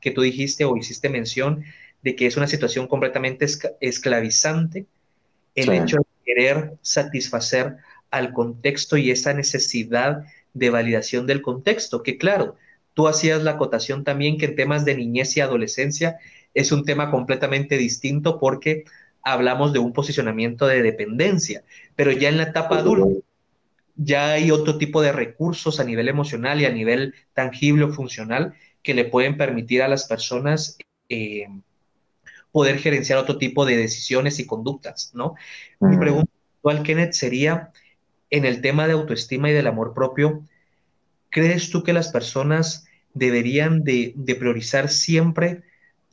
que tú dijiste o hiciste mención de que es una situación completamente esclavizante, el hecho de querer satisfacer al contexto y esa necesidad de validación del contexto, que claro, tú hacías la acotación también que en temas de niñez y adolescencia es un tema completamente distinto porque hablamos de un posicionamiento de dependencia, pero ya en la etapa adulta ya hay otro tipo de recursos a nivel emocional y a nivel tangible o funcional que le pueden permitir a las personas eh, poder gerenciar otro tipo de decisiones y conductas, ¿no? Mi pregunta actual, Kenneth, sería, en el tema de autoestima y del amor propio, ¿crees tú que las personas deberían de, priorizar siempre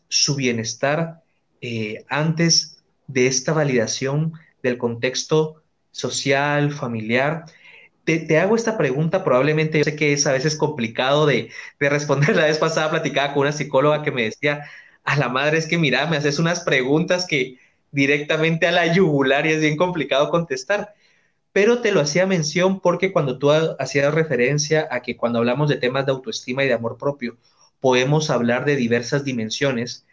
su bienestar eh, antes de esta validación del contexto social, familiar? Te, hago esta pregunta, probablemente yo sé que es a veces complicado de, de responder. [laughs] La vez pasada platicaba con una psicóloga que me decía, a la madre es que mira, me haces unas preguntas que directamente a la yugular y es bien complicado contestar. Pero te lo hacía mención porque cuando tú hacías referencia a que cuando hablamos de temas de autoestima y de amor propio, podemos hablar de diversas dimensiones,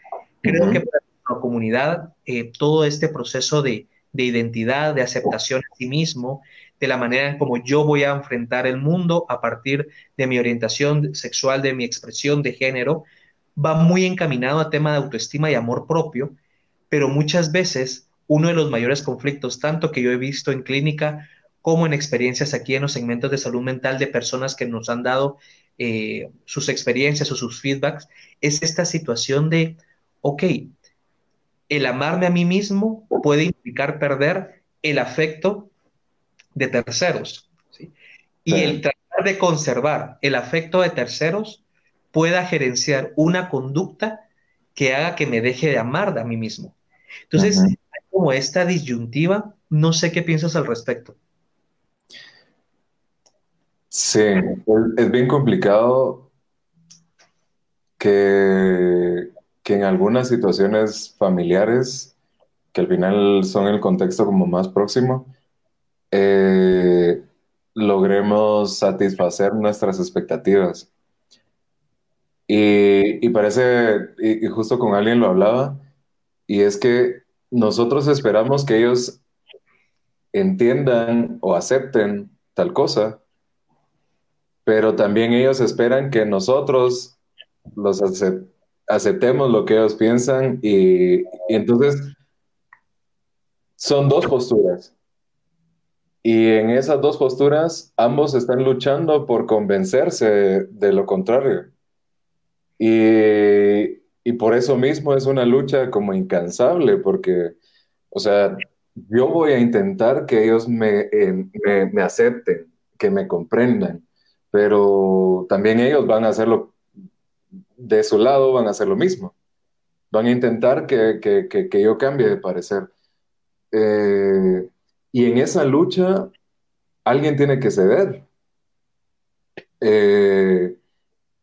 creo que para la comunidad eh, todo este proceso de, de, identidad, de aceptación a sí mismo, de la manera en como yo voy a enfrentar el mundo a partir de mi orientación sexual, de mi expresión de género, va muy encaminado a tema de autoestima y amor propio, pero muchas veces uno de los mayores conflictos, tanto que yo he visto en clínica como en experiencias aquí en los segmentos de salud mental de personas que nos han dado eh, sus experiencias o sus feedbacks, es esta situación de, ok, el amarme a mí mismo puede implicar perder el afecto de terceros. Y el tratar de conservar el afecto de terceros pueda gerenciar una conducta que haga que me deje de amar a mí mismo. Entonces, hay como esta disyuntiva, no sé qué piensas al respecto. Sí, es, bien complicado que, que, en algunas situaciones familiares, que al final son el contexto como más próximo, eh, logremos satisfacer nuestras expectativas. Y, parece, y justo con alguien lo hablaba, y es que nosotros esperamos que ellos entiendan o acepten tal cosa, pero también ellos esperan que nosotros los aceptemos lo que ellos piensan y, entonces son dos posturas. Y en esas dos posturas ambos están luchando por convencerse de lo contrario. Y, por eso mismo es una lucha como incansable, porque, o sea, yo voy a intentar que ellos me, eh, me acepten, que me comprendan, pero también ellos van a hacerlo de su lado, van a hacer lo mismo. Van a intentar que, yo cambie de parecer. Eh, y en esa lucha, alguien tiene que ceder. Eh,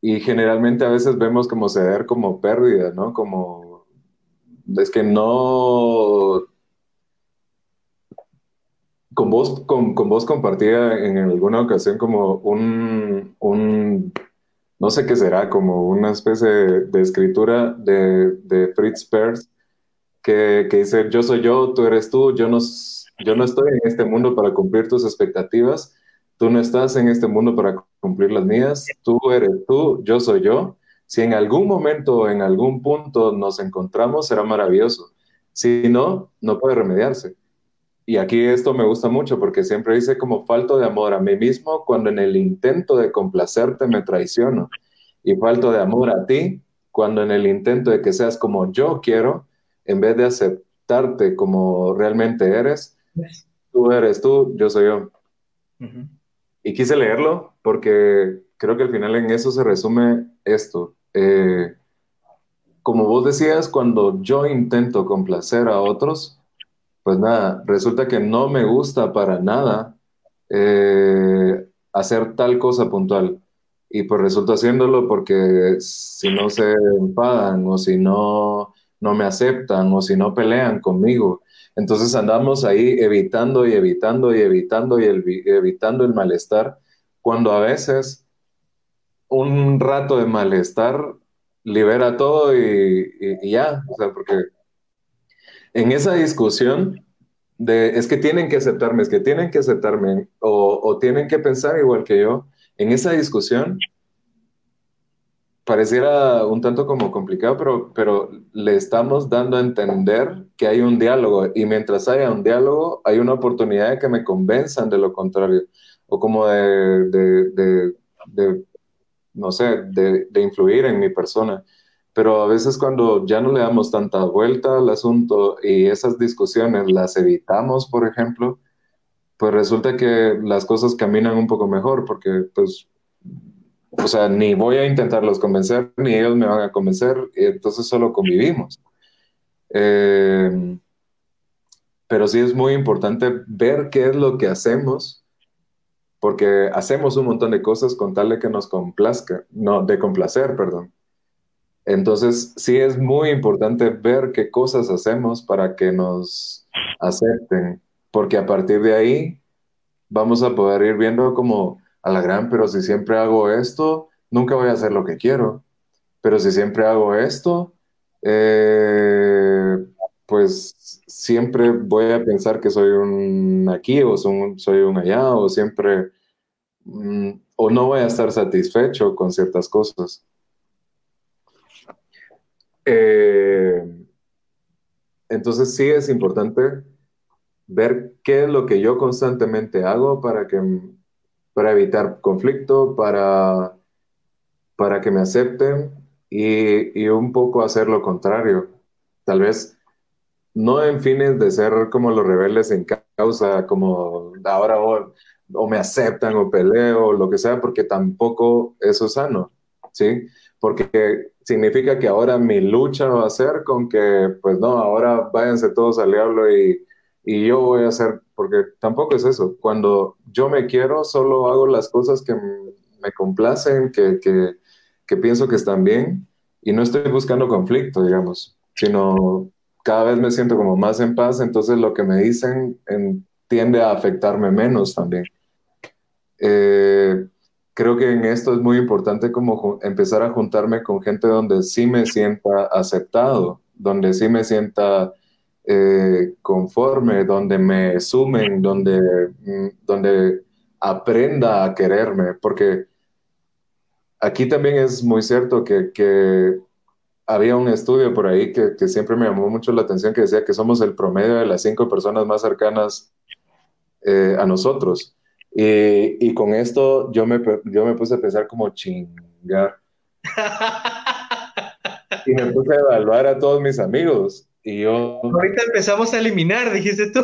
y generalmente a veces vemos como ceder como pérdida, ¿no? Como es que no con vos, con, vos compartía en alguna ocasión como un, un, no sé qué será, como una especie de, escritura de, de, Fritz Perls que, que, dice, yo soy yo, tú eres tú, yo no, yo no estoy en este mundo para cumplir tus expectativas, tú no estás en este mundo para cumplir las mías, tú eres tú, yo soy yo. Si en algún momento, en algún punto nos encontramos, será maravilloso. Si no, no puede remediarse. Y aquí esto me gusta mucho porque siempre dice como falto de amor a mí mismo cuando en el intento de complacerte me traiciono. Y falto de amor a ti cuando en el intento de que seas como yo quiero, en vez de aceptarte como realmente eres, tú eres tú, yo soy yo. Y quise leerlo porque creo que al final en eso se resume esto. Eh, como vos decías, cuando yo intento complacer a otros, pues nada, resulta que no me gusta para nada eh, hacer tal cosa puntual. Y pues resulta haciéndolo porque si no se enfadan o si no, no me aceptan o si no pelean conmigo. Entonces andamos ahí evitando y evitando y evitando y evitando el malestar, cuando a veces un rato de malestar libera todo y, y ya, o sea, porque en esa discusión de es que tienen que aceptarme, es que tienen que aceptarme o, tienen que pensar igual que yo, en esa discusión pareciera un tanto como complicado, pero, pero le estamos dando a entender que hay un diálogo y mientras haya un diálogo hay una oportunidad de que me convenzan de lo contrario o como de, de, de, no sé, de, influir en mi persona. Pero a veces cuando ya no le damos tanta vuelta al asunto y esas discusiones las evitamos, por ejemplo, pues resulta que las cosas caminan un poco mejor porque pues o sea, ni voy a intentarlos convencer, ni ellos me van a convencer, y entonces solo convivimos. Eh, pero sí es muy importante ver qué es lo que hacemos, porque hacemos un montón de cosas con tal de que nos complazca, no, de complacer, perdón. Entonces, sí es muy importante ver qué cosas hacemos para que nos acepten, porque a partir de ahí vamos a poder ir viendo como a la gran, pero si siempre hago esto, nunca voy a hacer lo que quiero. Pero si siempre hago esto, eh, pues siempre voy a pensar que soy un aquí o soy un allá o siempre, mm, o no voy a estar satisfecho con ciertas cosas. Eh, entonces sí es importante ver qué es lo que yo constantemente hago para que para evitar conflicto, para, para que me acepten y, un poco hacer lo contrario. Tal vez no en fines de ser como los rebeldes en causa, como ahora o, o me aceptan o peleo o lo que sea, porque tampoco eso es sano, ¿sí? Porque significa que ahora mi lucha va a ser con que, pues no, ahora váyanse todos al diablo y, y yo voy a hacer, porque tampoco es eso. Cuando yo me quiero, solo hago las cosas que me complacen, que, que, que pienso que están bien y no estoy buscando conflicto, digamos, sino cada vez me siento como más en paz, entonces lo que me dicen tiende a afectarme menos también. Eh, creo que en esto es muy importante como empezar a juntarme con gente donde sí me sienta aceptado, donde sí me sienta eh, conforme, donde me sumen, donde, mm, donde aprenda a quererme, porque aquí también es muy cierto que, que había un estudio por ahí que, que, siempre me llamó mucho la atención que decía que somos el promedio de las cinco personas más cercanas eh, a nosotros. Y, y, con esto yo me, yo me puse a pensar como chingar. [laughs] y me puse a evaluar a todos mis amigos. Y yo... Ahorita empezamos a eliminar, dijiste tú.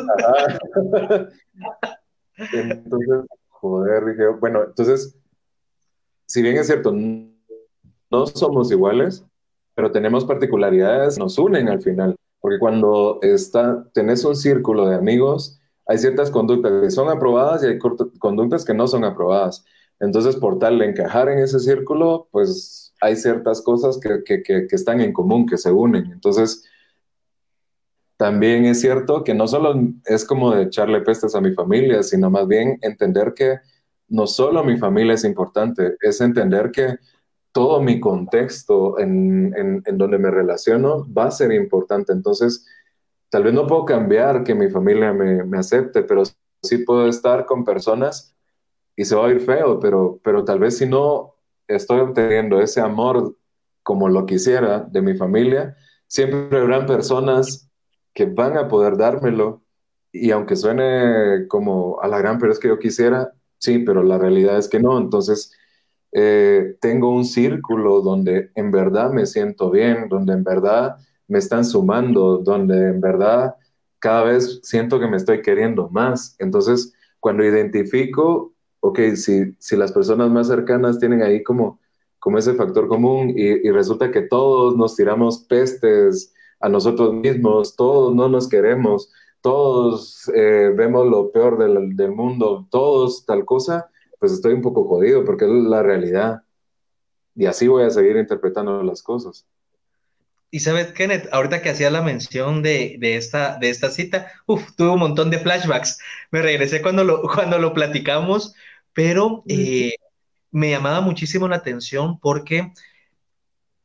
entonces, joder, dije, bueno, entonces, si bien es cierto, no somos iguales, pero tenemos particularidades, nos unen al final. Porque cuando está, tenés un círculo de amigos, hay ciertas conductas que son aprobadas y hay conductas que no son aprobadas. Entonces, por tal de encajar en ese círculo, pues hay ciertas cosas que, que, que, que están en común, que se unen. Entonces, también es cierto que no solo es como de echarle pestes a mi familia, sino más bien entender que no solo mi familia es importante, es entender que todo mi contexto en, en, donde me relaciono va a ser importante. Entonces, tal vez no puedo cambiar que mi familia me, me acepte, pero sí puedo estar con personas y se va a oír feo, pero, pero tal vez si no estoy obteniendo ese amor como lo quisiera de mi familia, siempre habrán personas que van a poder dármelo. Y aunque suene como a la gran, pero es que yo quisiera, sí, pero la realidad es que no. Entonces, eh, tengo un círculo donde en verdad me siento bien, donde en verdad me están sumando, donde en verdad cada vez siento que me estoy queriendo más. Entonces, cuando identifico, ok, si, si las personas más cercanas tienen ahí como, como ese factor común y, resulta que todos nos tiramos pestes, a nosotros mismos, todos no nos queremos, todos eh, vemos lo peor del, del, mundo, todos tal cosa, pues estoy un poco jodido porque es la realidad. Y así voy a seguir interpretando las cosas. Y sabes, Kenneth, ahorita que hacía la mención de, de, esta, de esta cita, tuve un montón de flashbacks. Me regresé cuando lo, [laughs] cuando lo platicamos, pero eh, me llamaba muchísimo la atención porque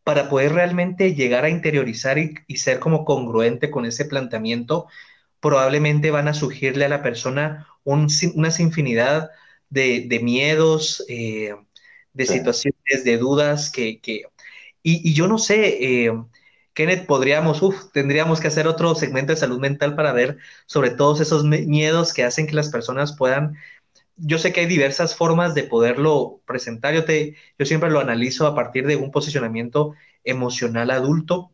para poder realmente llegar a interiorizar y, ser como congruente con ese planteamiento, probablemente van a surgirle a la persona una infinidad de, miedos, eh, de situaciones, de dudas que, Y, yo no sé, eh, Kenneth, podríamos, uff, tendríamos que hacer otro segmento de salud mental para ver sobre todos esos miedos que hacen que las personas puedan yo sé que hay diversas formas de poderlo presentar. Yo, te, yo siempre lo analizo a partir de un posicionamiento emocional adulto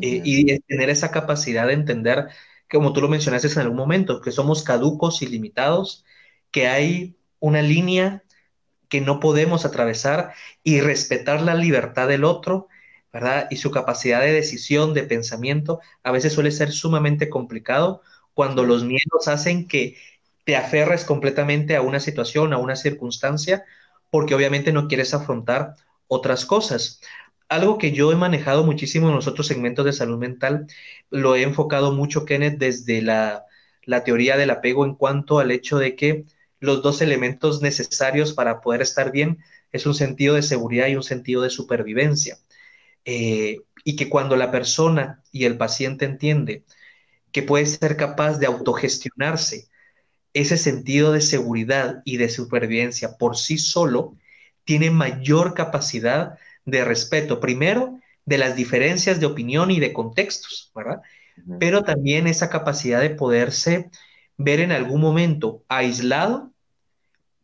eh, y tener esa capacidad de entender, como tú lo mencionaste en algún momento, que somos caducos y limitados, que hay una línea que no podemos atravesar y respetar la libertad del otro, ¿verdad? Y su capacidad de decisión, de pensamiento, a veces suele ser sumamente complicado cuando los miedos hacen que te aferres completamente a una situación, a una circunstancia, porque obviamente no quieres afrontar otras cosas. Algo que yo he manejado muchísimo en los otros segmentos de salud mental, lo he enfocado mucho, Kenneth, desde la, teoría del apego en cuanto al hecho de que los dos elementos necesarios para poder estar bien es un sentido de seguridad y un sentido de supervivencia. Eh, y que cuando la persona y el paciente entiende que puede ser capaz de autogestionarse ese sentido de seguridad y de supervivencia por sí solo tiene mayor capacidad de respeto, primero, de las diferencias de opinión y de contextos, ¿verdad? Pero también esa capacidad de poderse ver en algún momento aislado,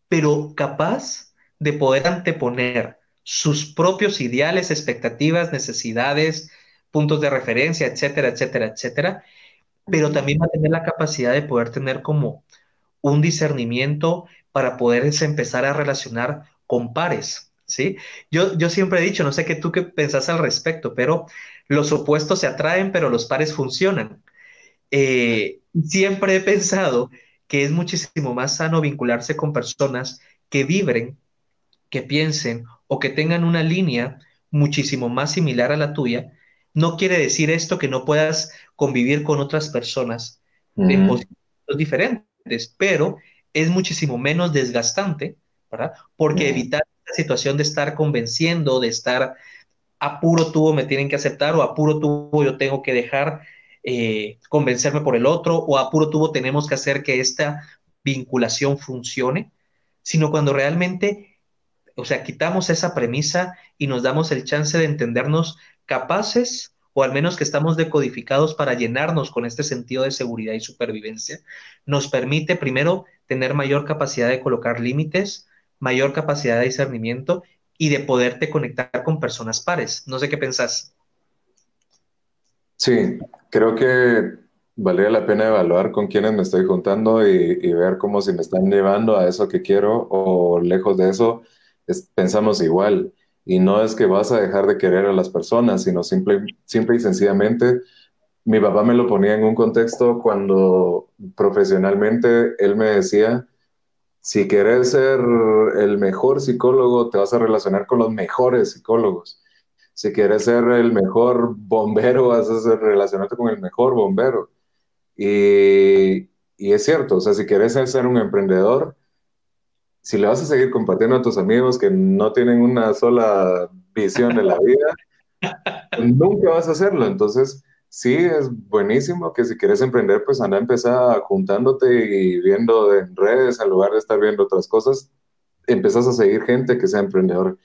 pero capaz de poder anteponer sus propios ideales, expectativas, necesidades, puntos de referencia, etcétera, etcétera, etcétera, pero también va a tener la capacidad de poder tener como un discernimiento para poder empezar a relacionar con pares, ¿sí? Yo, yo siempre he dicho, no sé qué tú qué pensás al respecto, pero los opuestos se atraen, pero los pares funcionan. Eh, siempre he pensado que es muchísimo más sano vincularse con personas que vibren, que piensen o que tengan una línea muchísimo más similar a la tuya. No quiere decir esto que no puedas convivir con otras personas de posiciones diferentes pero es muchísimo menos desgastante, ¿verdad? Porque evitar la situación de estar convenciendo, de estar a puro tubo me tienen que aceptar o a puro tubo yo tengo que dejar eh, convencerme por el otro o a puro tubo tenemos que hacer que esta vinculación funcione, sino cuando realmente, o sea, quitamos esa premisa y nos damos el chance de entendernos capaces o al menos que estamos decodificados para llenarnos con este sentido de seguridad y supervivencia, nos permite primero tener mayor capacidad de colocar límites, mayor capacidad de discernimiento y de poderte conectar con personas pares. No sé qué pensás. Sí, creo que valdría la pena evaluar con quiénes me estoy juntando y, ver cómo si me están llevando a eso que quiero o lejos de eso, pensamos igual. Y no es que vas a dejar de querer a las personas, sino simple, simple y sencillamente, mi papá me lo ponía en un contexto cuando profesionalmente él me decía, si quieres ser el mejor psicólogo, te vas a relacionar con los mejores psicólogos. Si quieres ser el mejor bombero, vas a relacionarte con el mejor bombero. Y, y es cierto, o sea, si quieres ser un emprendedor, si le vas a seguir compartiendo a tus amigos que no tienen una sola visión de la [laughs] vida, nunca vas a hacerlo. Entonces, sí, es buenísimo que si quieres emprender, pues anda a empezar juntándote y viendo en redes, en lugar de estar viendo otras cosas, empezás a seguir gente que sea emprendedor.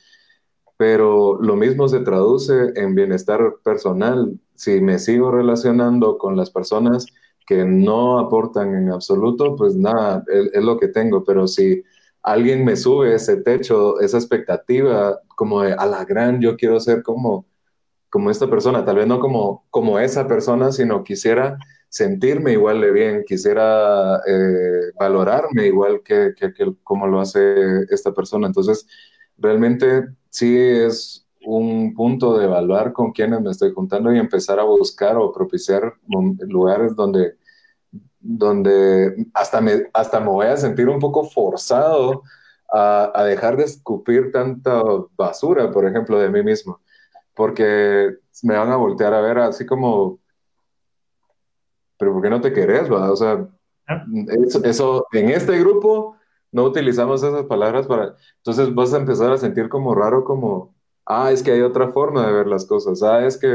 Pero lo mismo se traduce en bienestar personal. Si me sigo relacionando con las personas que no aportan en absoluto, pues nada, es, es lo que tengo. Pero si alguien me sube ese techo, esa expectativa, como de a la gran, yo quiero ser como, como esta persona, tal vez no como, como esa persona, sino quisiera sentirme igual de bien, quisiera eh, valorarme igual que, que, como lo hace esta persona. Entonces, realmente sí es un punto de evaluar con quienes me estoy juntando y empezar a buscar o propiciar lugares donde donde hasta me, hasta me voy a sentir un poco forzado a, dejar de escupir tanta basura, por ejemplo, de mí mismo, porque me van a voltear a ver así como, pero ¿por qué no te querés? O sea, ah. eso, en este grupo no utilizamos esas palabras para, entonces vas a empezar a sentir como raro, como, ah, es que hay otra forma de ver las cosas, ah, es que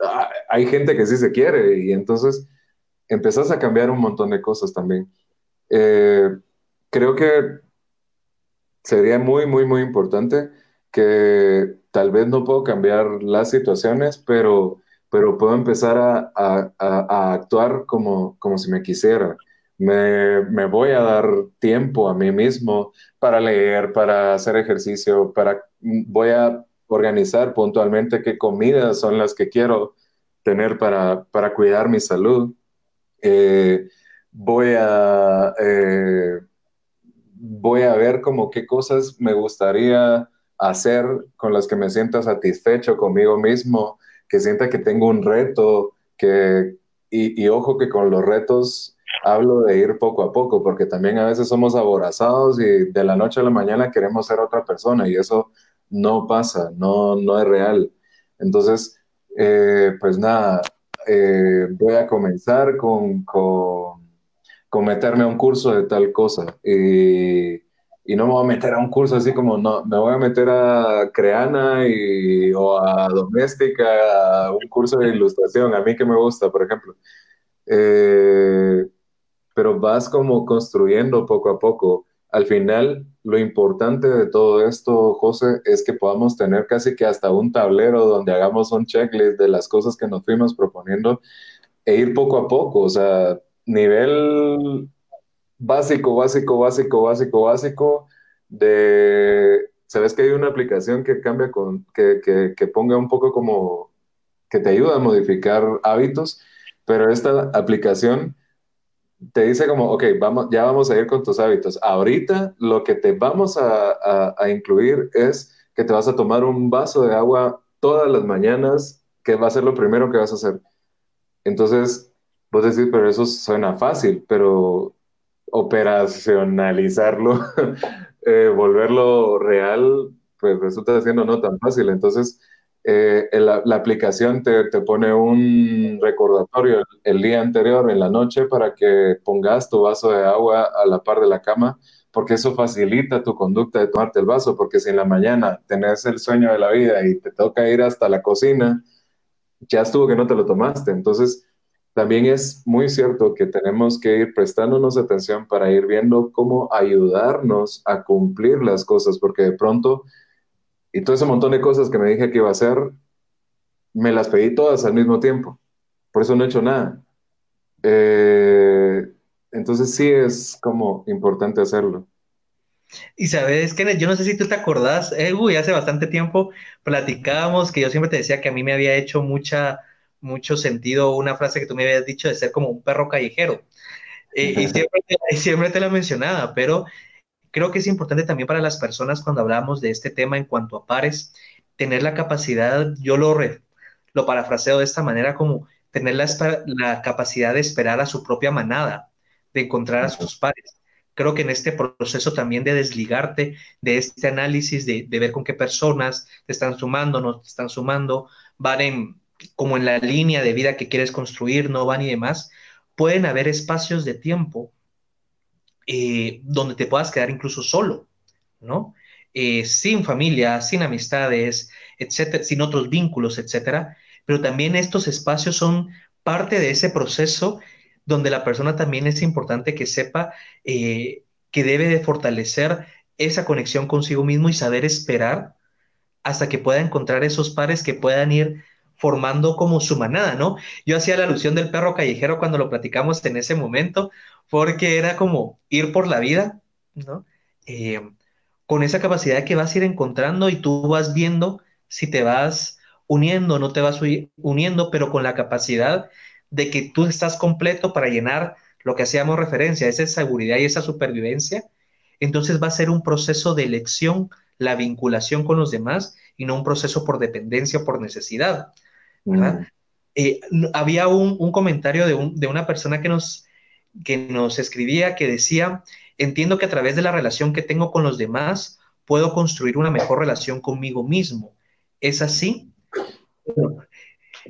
ah, hay gente que sí se quiere y entonces empezás a cambiar un montón de cosas también. Eh, creo que sería muy, muy, muy importante que tal vez no puedo cambiar las situaciones, pero, pero puedo empezar a, a, actuar como, como si me quisiera. Me, voy a dar tiempo a mí mismo para leer, para hacer ejercicio, para voy a organizar puntualmente qué comidas son las que quiero tener para, para cuidar mi salud. Eh, voy a eh, voy a ver como qué cosas me gustaría hacer con las que me sienta satisfecho conmigo mismo, que sienta que tengo un reto, que, y, ojo que con los retos hablo de ir poco a poco, porque también a veces somos aborazados y de la noche a la mañana queremos ser otra persona y eso no pasa, no, no es real. Entonces, eh, pues nada, eh, voy a comenzar con, con meterme a un curso de tal cosa. Y, y, no me voy a meter a un curso así como, no, me voy a meter a Creana y, o a Doméstica, a un curso de ilustración, a mí que me gusta, por ejemplo. Eh, pero vas como construyendo poco a poco. Al final, lo importante de todo esto, José, es que podamos tener casi que hasta un tablero donde hagamos un checklist de las cosas que nos fuimos proponiendo e ir poco a poco. O sea, nivel básico, básico, básico, básico, básico de, ¿sabes que hay una aplicación que cambia con, que, que, ponga un poco como, que te ayuda a modificar hábitos, pero esta aplicación te dice como, ok, vamos, ya vamos a ir con tus hábitos. Ahorita lo que te vamos a, a incluir es que te vas a tomar un vaso de agua todas las mañanas, que va a ser lo primero que vas a hacer. Entonces, Vos decís, pero eso suena fácil, pero operacionalizarlo, [laughs] eh, volverlo real, pues resulta siendo no tan fácil. Entonces, eh, la, aplicación te, te, pone un recordatorio el, día anterior, en la noche, para que pongas tu vaso de agua a la par de la cama, porque eso facilita tu conducta de tomarte el vaso, porque si en la mañana tenés el sueño de la vida y te toca ir hasta la cocina, ya estuvo que no te lo tomaste. Entonces, también es muy cierto que tenemos que ir prestándonos atención para ir viendo cómo ayudarnos a cumplir las cosas, porque de pronto, y todo ese montón de cosas que me dije que iba a hacer, me las pedí todas al mismo tiempo. Por eso no he hecho nada. Eh, entonces sí es como importante hacerlo. Y sabes, que yo no sé si tú te acordás, eh, uy, hace bastante tiempo platicábamos que yo siempre te decía que a mí me había hecho mucha mucho sentido una frase que tú me habías dicho de ser como un perro callejero. Eh, y, siempre, [laughs] siempre te la mencionaba, pero creo que es importante también para las personas cuando hablamos de este tema en cuanto a pares, tener la capacidad, yo lo, lo parafraseo de esta manera como tener la, la, capacidad de esperar a su propia manada, de encontrar a sus pares. Creo que en este proceso también de desligarte de este análisis, de, de ver con qué personas te están sumando, no te están sumando, van en, como en la línea de vida que quieres construir, no van y demás, pueden haber espacios de tiempo eh, donde te puedas quedar incluso solo, ¿no? Eh, sin familia, sin amistades, etcétera, sin otros vínculos, etcétera. Pero también estos espacios son parte de ese proceso donde la persona también es importante que sepa eh, que debe de fortalecer esa conexión consigo mismo y saber esperar hasta que pueda encontrar esos pares que puedan ir formando como su manada, ¿no? Yo hacía la alusión del perro callejero cuando lo platicamos en ese momento, porque era como ir por la vida, ¿no? Eh, con esa capacidad que vas a ir encontrando y tú vas viendo si te vas uniendo, no te vas uniendo, pero con la capacidad de que tú estás completo para llenar lo que hacíamos referencia, esa seguridad y esa supervivencia, entonces va a ser un proceso de elección, la vinculación con los demás y no un proceso por dependencia o por necesidad. Eh, había un, comentario de, una persona que nos, que nos escribía que decía, entiendo que a través de la relación que tengo con los demás, puedo construir una mejor relación conmigo mismo. ¿Es así?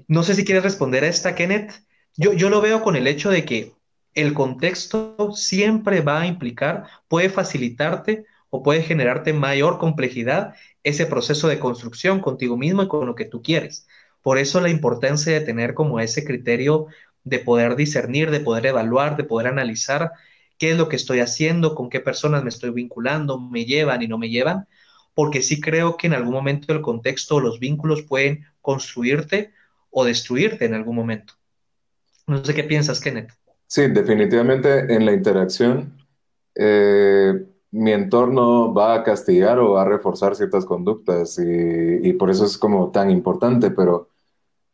No sé si quieres responder a esta, Kenneth. Yo, yo lo veo con el hecho de que el contexto siempre va a implicar, puede facilitarte o puede generarte mayor complejidad ese proceso de construcción contigo mismo y con lo que tú quieres. Por eso la importancia de tener como ese criterio de poder discernir, de poder evaluar, de poder analizar qué es lo que estoy haciendo, con qué personas me estoy vinculando, me llevan y no me llevan, porque sí creo que en algún momento el contexto o los vínculos pueden construirte o destruirte en algún momento. No sé qué piensas, Kenneth. Sí, definitivamente en la interacción, eh, mi entorno va a castigar o a reforzar ciertas conductas y, por eso es como tan importante, pero,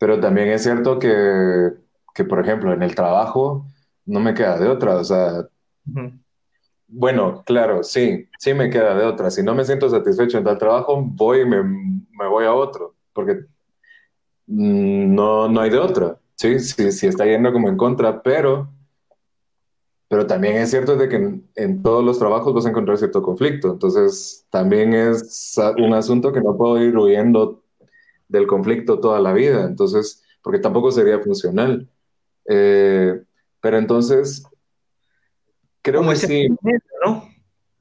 pero también es cierto que, que, por ejemplo, en el trabajo no me queda de otra, o sea, bueno, claro, sí, sí me queda de otra. Si no me siento satisfecho en tal trabajo, voy y me, me voy a otro, porque mm, no, no hay de otra. Sí, sí, sí está yendo como en contra, pero, pero también es cierto de que en, todos los trabajos vas a encontrar cierto conflicto. Entonces, también es un asunto que no puedo ir huyendo del conflicto toda la vida. Entonces, porque tampoco sería funcional. Eh, pero entonces, Creo como ese sí. punto medio, ¿no?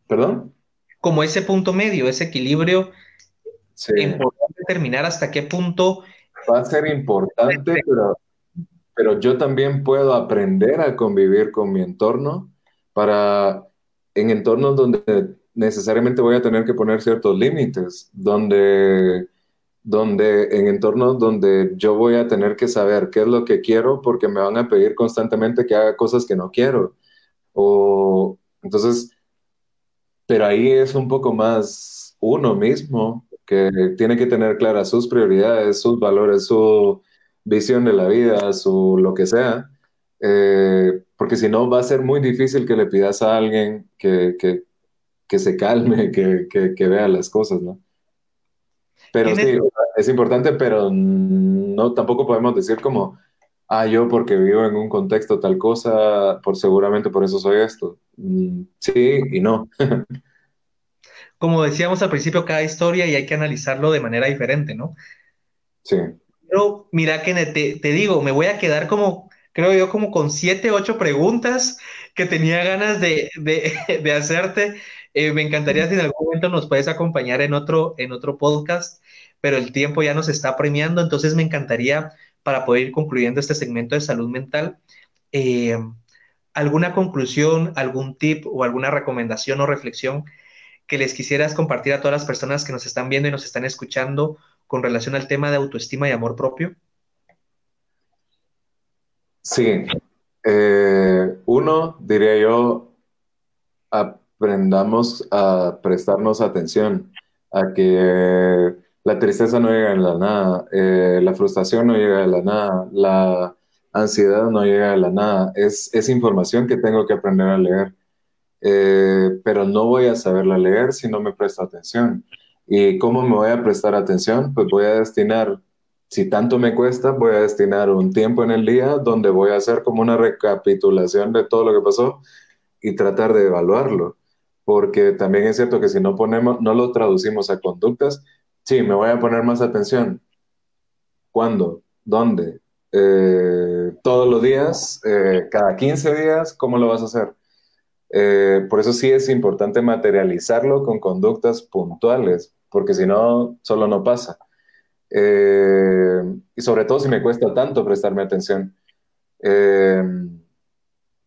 ¿Perdón? Como ese punto medio, ese equilibrio. Sí. Importante determinar hasta qué punto. Va a ser importante, pero, pero yo también puedo aprender a convivir con mi entorno para en entornos donde necesariamente voy a tener que poner ciertos límites, donde, donde en entornos donde yo voy a tener que saber qué es lo que quiero porque me van a pedir constantemente que haga cosas que no quiero. O entonces, pero ahí es un poco más uno mismo que tiene que tener claras sus prioridades, sus valores, su visión de la vida, su lo que sea, eh, porque si no va a ser muy difícil que le pidas a alguien que, que, que se calme, que, que, vea las cosas, ¿no? Pero sí, es importante, pero no tampoco podemos decir como, ah, yo porque vivo en un contexto tal cosa, por seguramente por eso soy esto. Mm, sí y no. [laughs] Como decíamos al principio, cada historia y hay que analizarlo de manera diferente, ¿no? Sí. Pero mira que te, te digo, me voy a quedar como, creo yo, como con siete, ocho preguntas que tenía ganas de, de, [laughs] de hacerte. Eh, me encantaría si en algún momento nos puedes acompañar en otro, en otro podcast, pero el tiempo ya nos está premiando, entonces me encantaría para poder ir concluyendo este segmento de salud mental. Eh, ¿Alguna conclusión, algún tip o alguna recomendación o reflexión que les quisieras compartir a todas las personas que nos están viendo y nos están escuchando con relación al tema de autoestima y amor propio? Sí. Eh, uno, diría yo, aprendamos a prestarnos atención, a que la tristeza no llega de la nada, eh, la frustración no llega de la nada, la ansiedad no llega de la nada. Es, es información que tengo que aprender a leer, eh, pero no voy a saberla leer si no me presto atención. ¿Y cómo me voy a prestar atención? Pues voy a destinar, si tanto me cuesta, voy a destinar un tiempo en el día donde voy a hacer como una recapitulación de todo lo que pasó y tratar de evaluarlo. Porque también es cierto que si no ponemos, no lo traducimos a conductas, Sí, me voy a poner más atención. ¿Cuándo? ¿Dónde? Eh, todos los días, eh, cada 15 días, ¿cómo lo vas a hacer? Eh, por eso sí es importante materializarlo con conductas puntuales, porque si no, solo no pasa. y sobre todo si me cuesta tanto prestarme atención.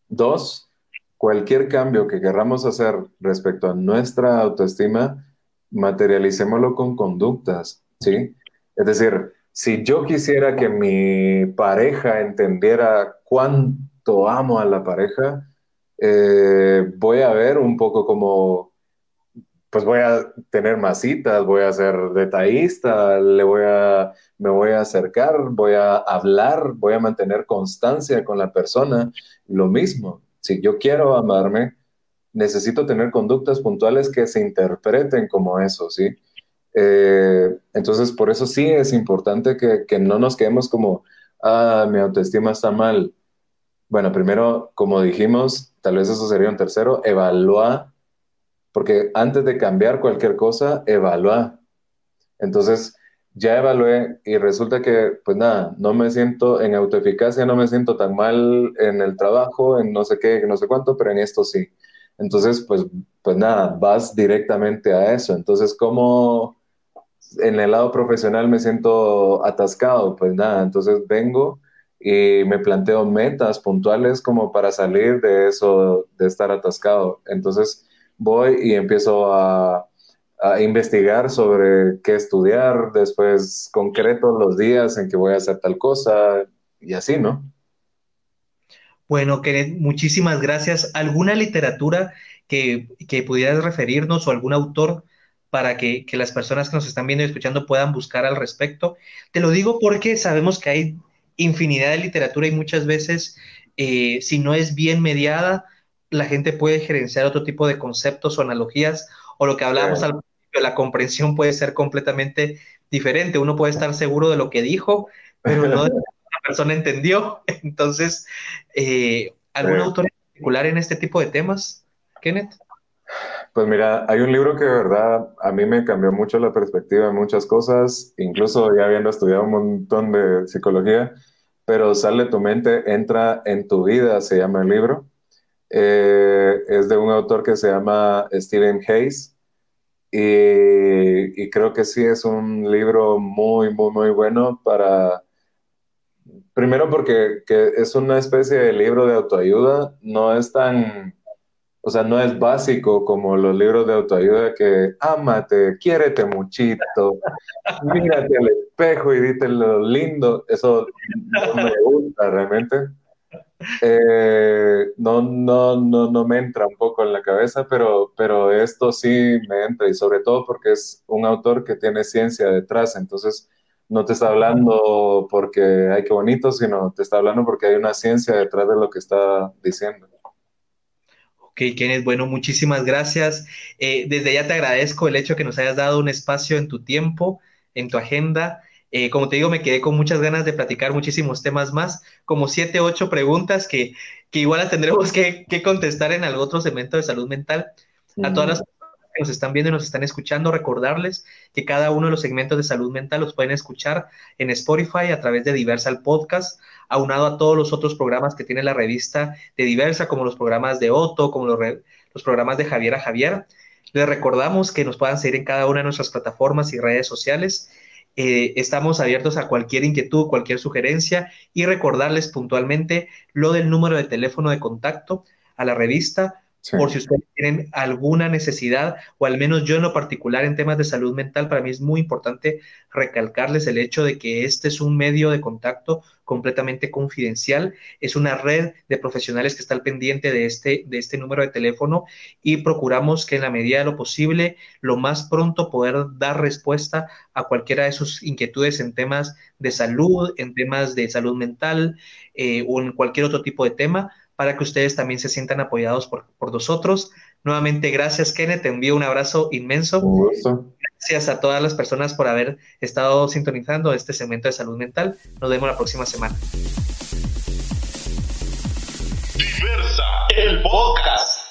dos, cualquier cambio que querramos hacer respecto a nuestra autoestima, materialicémoslo con conductas, ¿sí? Es decir, si yo quisiera que mi pareja entendiera cuánto amo a la pareja, eh, voy a ver un poco como, pues voy a tener más citas, voy a ser detallista, le voy a, me voy a acercar, voy a hablar, voy a mantener constancia con la persona. Lo mismo, si yo quiero amarme, necesito tener conductas puntuales que se interpreten como eso, ¿sí? Eh, entonces, por eso sí es importante que, no nos quedemos como, ah, mi autoestima está mal. Bueno, primero, como dijimos, tal vez eso sería un tercero, evalúa, porque antes de cambiar cualquier cosa, evalúa. Entonces, ya evalué y resulta que, pues nada, no me siento en autoeficacia, no me siento tan mal en el trabajo, en no sé qué, no sé cuánto, pero en esto sí. Entonces, pues, pues nada, vas directamente a eso. Entonces, ¿cómo en el lado profesional me siento atascado? Pues nada, entonces vengo y me planteo metas puntuales como para salir de eso, de estar atascado. Entonces, voy y empiezo a, a investigar sobre qué estudiar, después concreto los días en que voy a hacer tal cosa y así, ¿no? Bueno, Kenneth, muchísimas gracias. ¿Alguna literatura que, que pudieras referirnos o algún autor para que, las personas que nos están viendo y escuchando puedan buscar al respecto? Te lo digo porque sabemos que hay infinidad de literatura y muchas veces, eh, si no es bien mediada, la gente puede gerenciar otro tipo de conceptos o analogías o lo que hablábamos al principio, la comprensión puede ser completamente diferente. Uno puede estar seguro de lo que dijo, pero no de lo que la persona entendió. [laughs] Entonces, eh, ¿algún autor en particular en este tipo de temas, Kenneth? Pues mira, hay un libro que de verdad a mí me cambió mucho la perspectiva de muchas cosas, incluso ya habiendo estudiado un montón de psicología, pero Sale tu mente, entra en tu vida, se llama el libro. Eh, es de un autor que se llama Stephen Hayes y, creo que sí es un libro muy, muy, muy bueno para, primero porque es una especie de libro de autoayuda, no es tan, o sea, no es básico como los libros de autoayuda que ámate, quiérete muchito, mírate al espejo y dite lo lindo, eso no me gusta realmente. Eh, no, no, no, no me entra un poco en la cabeza, pero, pero esto sí me entra y sobre todo porque es un autor que tiene ciencia detrás, entonces no te está hablando porque hay que bonito, sino te está hablando porque hay una ciencia detrás de lo que está diciendo. Ok, Kenneth, bueno, muchísimas gracias. Eh, desde ya te agradezco el hecho que nos hayas dado un espacio en tu tiempo, en tu agenda. Eh, como te digo, me quedé con muchas ganas de platicar muchísimos temas más, como siete, ocho preguntas que, que igual las tendremos que, contestar en algún otro segmento de salud mental. A todas las personas que nos están viendo y nos están escuchando, recordarles que cada uno de los segmentos de salud mental los pueden escuchar en Spotify a través de Diversal Podcast, aunado a todos los otros programas que tiene la revista de Diversa, como los programas de Otto, como los, los programas de Javier a Javier. Les recordamos que nos puedan seguir en cada una de nuestras plataformas y redes sociales eh, estamos abiertos a cualquier inquietud, cualquier sugerencia y recordarles puntualmente lo del número de teléfono de contacto a la revista por si ustedes tienen alguna necesidad, o al menos yo en lo particular en temas de salud mental, para mí es muy importante recalcarles el hecho de que este es un medio de contacto completamente confidencial, es una red de profesionales que está al pendiente de este, de este número de teléfono y procuramos que en la medida de lo posible, lo más pronto poder dar respuesta a cualquiera de sus inquietudes en temas de salud, en temas de salud mental eh, o en cualquier otro tipo de tema para que ustedes también se sientan apoyados por, nosotros. Nuevamente, gracias, Kenneth. Te envío un abrazo inmenso. Gracias a todas las personas por haber estado sintonizando este segmento de salud mental. Nos vemos la próxima semana. Diversa, el podcast.